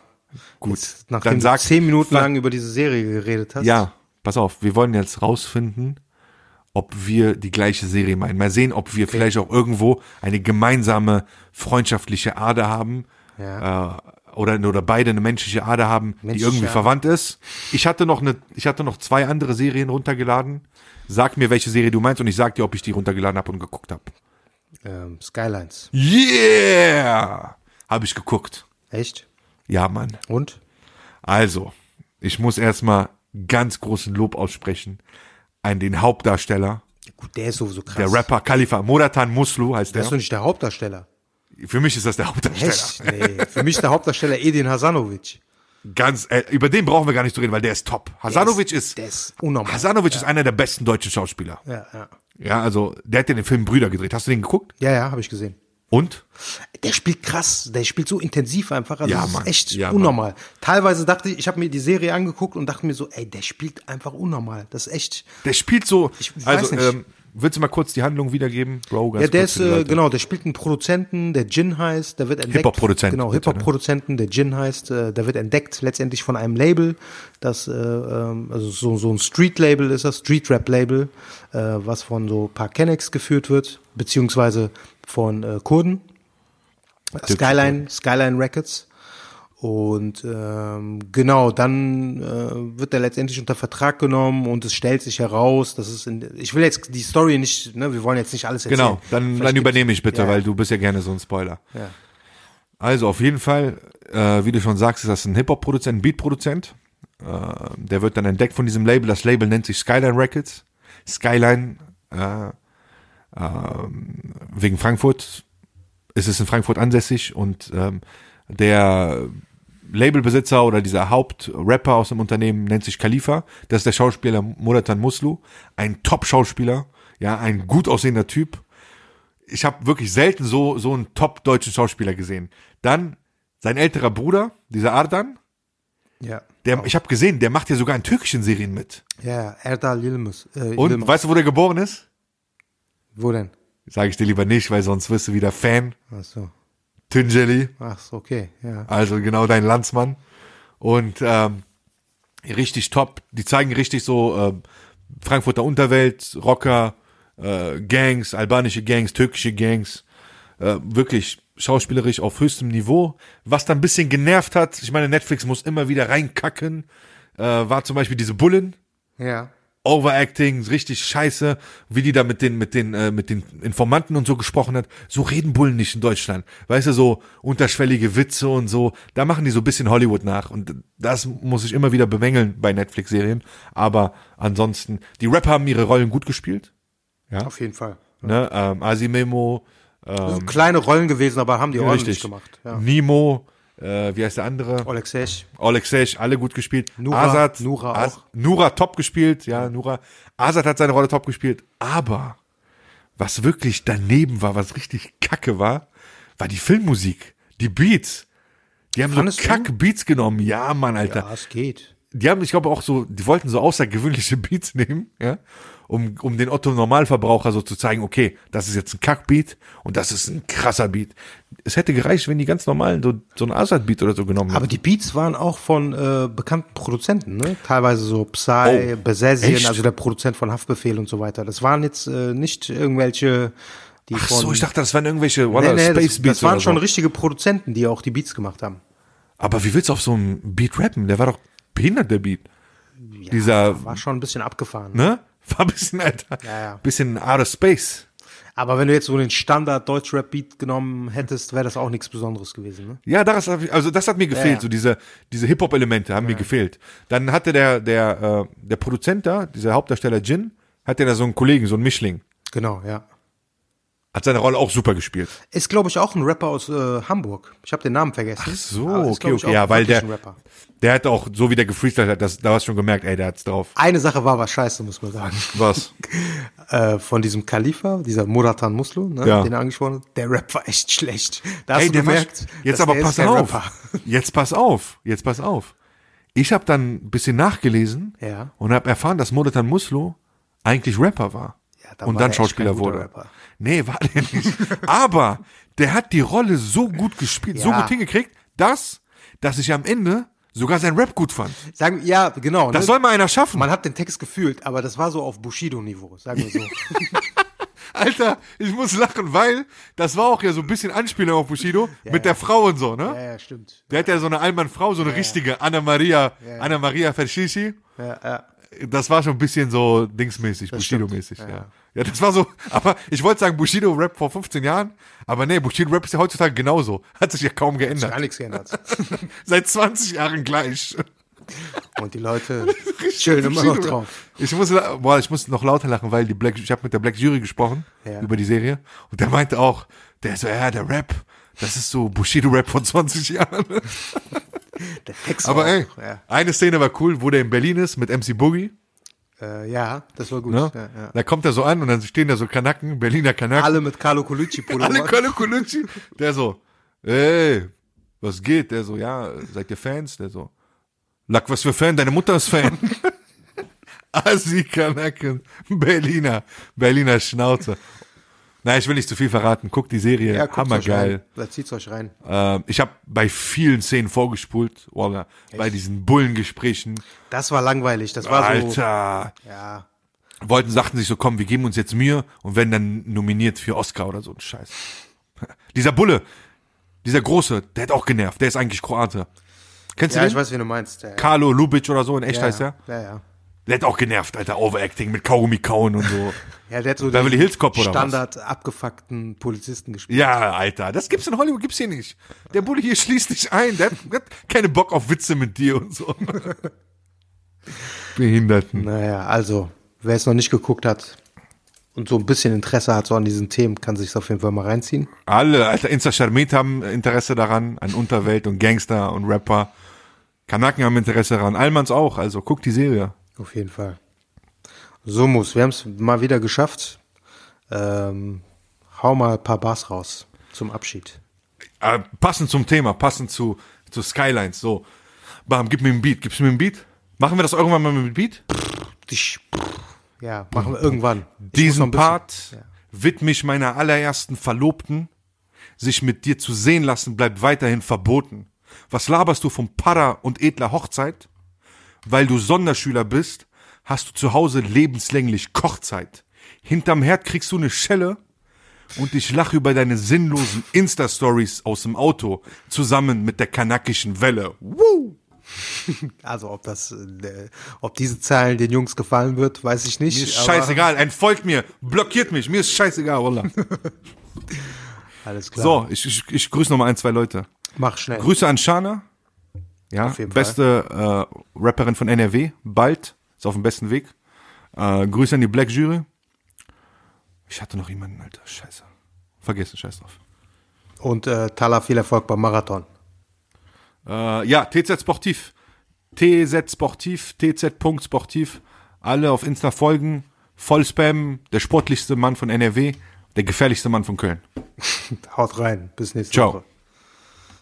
Gut. nachdem Dann sag, du zehn Minuten lang über diese Serie geredet hast. Ja, pass auf, wir wollen jetzt rausfinden, ob wir die gleiche Serie meinen. Mal sehen, ob wir vielleicht auch irgendwo eine gemeinsame freundschaftliche Ader haben. Ja. Äh, oder, oder beide eine menschliche Ader haben, die Menschliche irgendwie Ader. verwandt ist. Ich hatte noch eine, ich hatte noch zwei andere Serien runtergeladen. Sag mir, welche Serie du meinst und ich sag dir, ob ich die runtergeladen habe und geguckt habe. Ähm, Skylines. Yeah! Habe ich geguckt. Echt? Ja, Mann. Und? Also, ich muss erstmal ganz großen Lob aussprechen an den Hauptdarsteller, Gut, der ist sowieso krass. der Rapper Khalifa Moratan Muslu heißt Der ist der. doch nicht der Hauptdarsteller. Für mich ist das der Hauptdarsteller. Echt? Nee. Für mich ist der Hauptdarsteller Edin Hasanovic. Ganz, äh, über den brauchen wir gar nicht zu reden, weil der ist top. Hasanovic ist, Der ist unnormal. Hasanovic ist einer der besten deutschen Schauspieler. Ja, ja. Ja, also, der hat ja den Film Brüder gedreht. Hast du den geguckt? Ja, ja, habe ich gesehen. Und? Der spielt krass, der spielt so intensiv einfach. Also Ja, das ist Mann. echt Ja, Mann. unnormal. Teilweise dachte ich, ich habe mir die Serie angeguckt und dachte mir so, ey, der spielt einfach unnormal. Das ist echt. Der spielt so, Ich also, nicht. ähm, willst du mal kurz die Handlung wiedergeben, Bro? Ganz Ja, der ist, äh, genau, der spielt einen Produzenten, der Jin heißt, der wird entdeckt. Hip-Hop-Produzent, Genau, ne? Hip-Hop-Produzenten, der Jin heißt, äh, der wird entdeckt letztendlich von einem Label, das, äh, ähm, also so, so ein Street-Label ist das, Street-Rap-Label, äh, was von so ein paar Kennex geführt wird, beziehungsweise von äh, Kurden. Skyline, Skyline Records. Und ähm, genau, dann äh, wird er letztendlich unter Vertrag genommen und es stellt sich heraus, dass es in, ich will jetzt die Story nicht, ne, wir wollen jetzt nicht alles erzählen. Genau, dann, Vielleicht dann übernehme ich bitte, ja, weil du bist ja gerne so ein Spoiler. Ja. Also auf jeden Fall, äh, wie du schon sagst, ist das ein Hip-Hop-Produzent, ein Beat-Produzent. Äh, der wird dann entdeckt von diesem Label. Das Label nennt sich Skyline Records. Skyline äh, ähm, wegen Frankfurt. Es ist in Frankfurt ansässig und ähm, der Labelbesitzer oder dieser Hauptrapper aus dem Unternehmen nennt sich Khalifa. Das ist der Schauspieler Muratan Muslu. Ein Top-Schauspieler, ja, ein gut aussehender Typ ich habe wirklich selten so so einen top deutschen Schauspieler gesehen. Dann sein älterer Bruder, dieser Ardan, Ja. der ich habe gesehen, der macht ja sogar in türkischen Serien mit. Ja, Erdal Yilmaz. Äh, Und Yilmaz. weißt du, wo der geboren ist? Wo denn? Sage ich dir lieber nicht, weil sonst wirst du wieder Fan. Ach so. Tünjeli, Ach so, okay. Ja. also genau dein Landsmann. Und ähm, richtig top. Die zeigen richtig so ähm, Frankfurter Unterwelt, Rocker, äh, Gangs, albanische Gangs, türkische Gangs, äh, wirklich schauspielerisch auf höchstem Niveau. Was dann ein bisschen genervt hat, ich meine, Netflix muss immer wieder reinkacken, äh, war zum Beispiel diese Bullen, Ja. Overacting, richtig scheiße, wie die da mit den, mit den, äh, mit den Informanten und so gesprochen hat. So reden Bullen nicht in Deutschland. Weißt du, so unterschwellige Witze und so. Da machen die so ein bisschen Hollywood nach. Und das muss ich immer wieder bemängeln bei Netflix-Serien. Aber ansonsten, die Rapper haben ihre Rollen gut gespielt. Auf jeden Fall. Ne? Ähm, Asimemo, sind kleine Rollen gewesen, aber haben die ordentlich richtig. gemacht. Ja. Nemo, äh, wie heißt der andere? Alexej. Alexej, alle gut gespielt. Nura, Azad, Nura Az- auch. Nura top gespielt, ja, Nura. Azad hat seine Rolle top gespielt. Aber was wirklich daneben war, was richtig kacke war, war die Filmmusik. Die Beats. Die haben Fandest so? Kack-Beats genommen. Ja, Mann, Alter. Ja, es geht. Die haben, ich glaube auch so, die wollten so außergewöhnliche Beats nehmen, ja, um, um den Otto Normalverbraucher so zu zeigen, okay, das ist jetzt ein Kackbeat und das ist ein krasser Beat. Es hätte gereicht, wenn die ganz normalen so, so ein Azad-Beat oder so genommen Aber hätten. die Beats waren auch von äh, bekannten Produzenten, ne? Teilweise so Psy, Oh, Besesien, also der Produzent von Haftbefehl und so weiter. Das waren jetzt äh, nicht irgendwelche, die Ach so, ich dachte, das waren irgendwelche nee, Walla nee, Space das, Beats das waren oder schon so. richtige Produzenten, die auch die Beats gemacht haben. Aber wie willst du auf so einem Beat rappen? Der war doch behindert, der Beat. Dieser, War schon ein bisschen abgefahren. ne? War ein bisschen, Alter, Ja, ja. bisschen out of space. Aber wenn du jetzt so den Standard Deutschrap-Beat genommen hättest, wäre das auch nichts Besonderes gewesen. Ne? Ja, das, ich- also das hat mir gefehlt, ja. so diese, diese Hip-Hop-Elemente haben mir gefehlt. Dann hatte der, der, äh, der Produzent da, dieser Hauptdarsteller Jin, hatte da so einen Kollegen, so einen Mischling. Genau, ja. Hat seine Rolle auch super gespielt. Ist, glaube ich, auch ein Rapper aus äh, Hamburg. Ich habe den Namen vergessen. Ach so, ist, okay, ich, okay. Ja, weil der-. Der hat auch, so wie der gefreestylt hat, das, da hast du schon gemerkt, ey, der hat's drauf. Eine Sache war aber scheiße, muss man sagen. Was? äh, von diesem Khalifa, dieser Muratan Muslu, ne, Ja. den er angesprochen hat, der Rap war echt schlecht. Da hast Ey, du der gemerkt, jetzt aber pass auf. Rapper. Jetzt pass auf. Jetzt pass auf. Ich habe dann ein bisschen nachgelesen Ja. und habe erfahren, dass Modatan Muslo eigentlich Rapper war. Ja, dann und dann Schauspieler wurde. Rapper. Nee, war der nicht. aber der hat die Rolle so gut gespielt, so Ja. gut hingekriegt, dass, dass ich am Ende sogar sein Rap gut fand. Sagen, ja, genau. Das ne? soll mal einer schaffen. man hat den Text gefühlt, aber das war so auf Bushido-Niveau, sagen wir so. Alter, ich muss lachen, weil das war auch ja so ein bisschen Anspielung auf Bushido mit der Frau und so, ne? ja, ja, stimmt. Der hat ja so eine Allmann-Frau, so eine richtige Anna Maria, Anna Maria Verschichi. Ja, ja. Das war schon ein bisschen so dingsmäßig, Bushido-mäßig, ja. Ja. das war so, aber ich wollte sagen Bushido-Rap vor 15 Jahren, aber nee, Bushido-Rap ist ja heutzutage genauso. Hat sich ja kaum geändert. Gar nichts geändert. Seit 20 Jahren gleich. Und die Leute chillen immer noch Bushido. drauf. Ich muss, boah, ich muss noch lauter lachen, weil die Black, ich habe mit der Black Jury gesprochen Ja. über die Serie und der meinte auch, der so, ja, der Rap, das ist so Bushido-Rap von 20 Jahren. Der Text Aber war ey, auch, ja. eine Szene war cool, wo der in Berlin ist mit MC Boogie. Äh, ja, das war gut. Ne? Ja, ja. Da kommt er so an und dann stehen da so Kanaken, Berliner Kanaken. Alle mit Carlo Colucci Pullover. Alle Kolo Colucci. Der so, ey, was geht? Der so, ja, seid ihr Fans? Der so, Lack, was für Fan? Deine Mutter ist Fan. Assi Kanaken, Berliner, Berliner Schnauze. Nein, ich will nicht zu viel verraten. Guck die Serie, ja, hammergeil. Da zieht's euch rein. Ähm, ich habe bei vielen Szenen vorgespult, Wallah, bei diesen Bullengesprächen. Das war langweilig. Das war so. Alter, Ja. wollten, sagten sich so, komm, wir geben uns jetzt Mühe und werden dann nominiert für Oscar oder so ein Scheiß. Dieser Bulle, dieser Große, der hat auch genervt, der ist eigentlich Kroate. Kennst Ja, du ich den? weiß, wie du meinst. Ja, ja. Carlo Lubic oder so, in echt ja, heißt er. Ja, ja. Der hat auch genervt, Alter, Overacting mit Kaugummi kauen und so. Ja, der hat so Beverly Hills Cop oder was? Standard abgefuckten Polizisten gespielt. ja, Alter, das gibt's in Hollywood, gibt's hier nicht. Der Bulle hier schließt dich ein, der hat, der hat keine Bock auf Witze mit dir und so. Behinderten. Naja, also, wer es noch nicht geguckt hat und so ein bisschen Interesse hat so an diesen Themen, kann sich auf jeden Fall mal reinziehen. Alle, Alter, Insta Charmit haben Interesse daran, an Unterwelt und Gangster und Rapper. Kanaken haben Interesse daran, Almans auch, also guck die Serie. Auf jeden Fall. So muss, wir haben es mal wieder geschafft. Ähm, hau mal ein paar Bars raus zum Abschied. Äh, passend zum Thema, passend zu, zu Skylines, so. Bam, gib mir einen Beat, gibst du mir einen Beat? Machen wir das irgendwann mal mit Beat? Ja, machen wir irgendwann. Ich Diesen ein Part Ja. widme ich meiner allerersten Verlobten. Sich mit dir zu sehen lassen bleibt weiterhin verboten. Was laberst du vom Para und edler Hochzeit? Weil du Sonderschüler bist, hast du zu Hause lebenslänglich Kochzeit. Hinterm Herd kriegst du eine Schelle und ich lache über deine sinnlosen Insta-Stories aus dem Auto zusammen mit der kanakischen Welle. Woo! Also ob das, äh, ob diese Zahlen den Jungs gefallen wird, weiß ich nicht. Mir ist scheißegal, entfolgt mir, blockiert mich, mir ist scheißegal, Wallah. Alles klar. So, ich, ich, ich grüße noch mal ein, zwei Leute. mach schnell. Grüße an Shana, ja, beste äh, Rapperin von NRW, bald, ist auf dem besten Weg. Äh, Grüße an die Black Jury. Ich hatte noch jemanden, Alter, scheiße. Vergessen, scheiß drauf. Und äh, Tala, viel Erfolg beim Marathon. Äh, ja, TZ Sportiv. TZ Sportiv, TZ.sportiv. Alle auf Insta folgen. Voll spammen. Der sportlichste Mann von NRW. Der gefährlichste Mann von Köln. Haut rein. Bis nächste Ciao. Woche.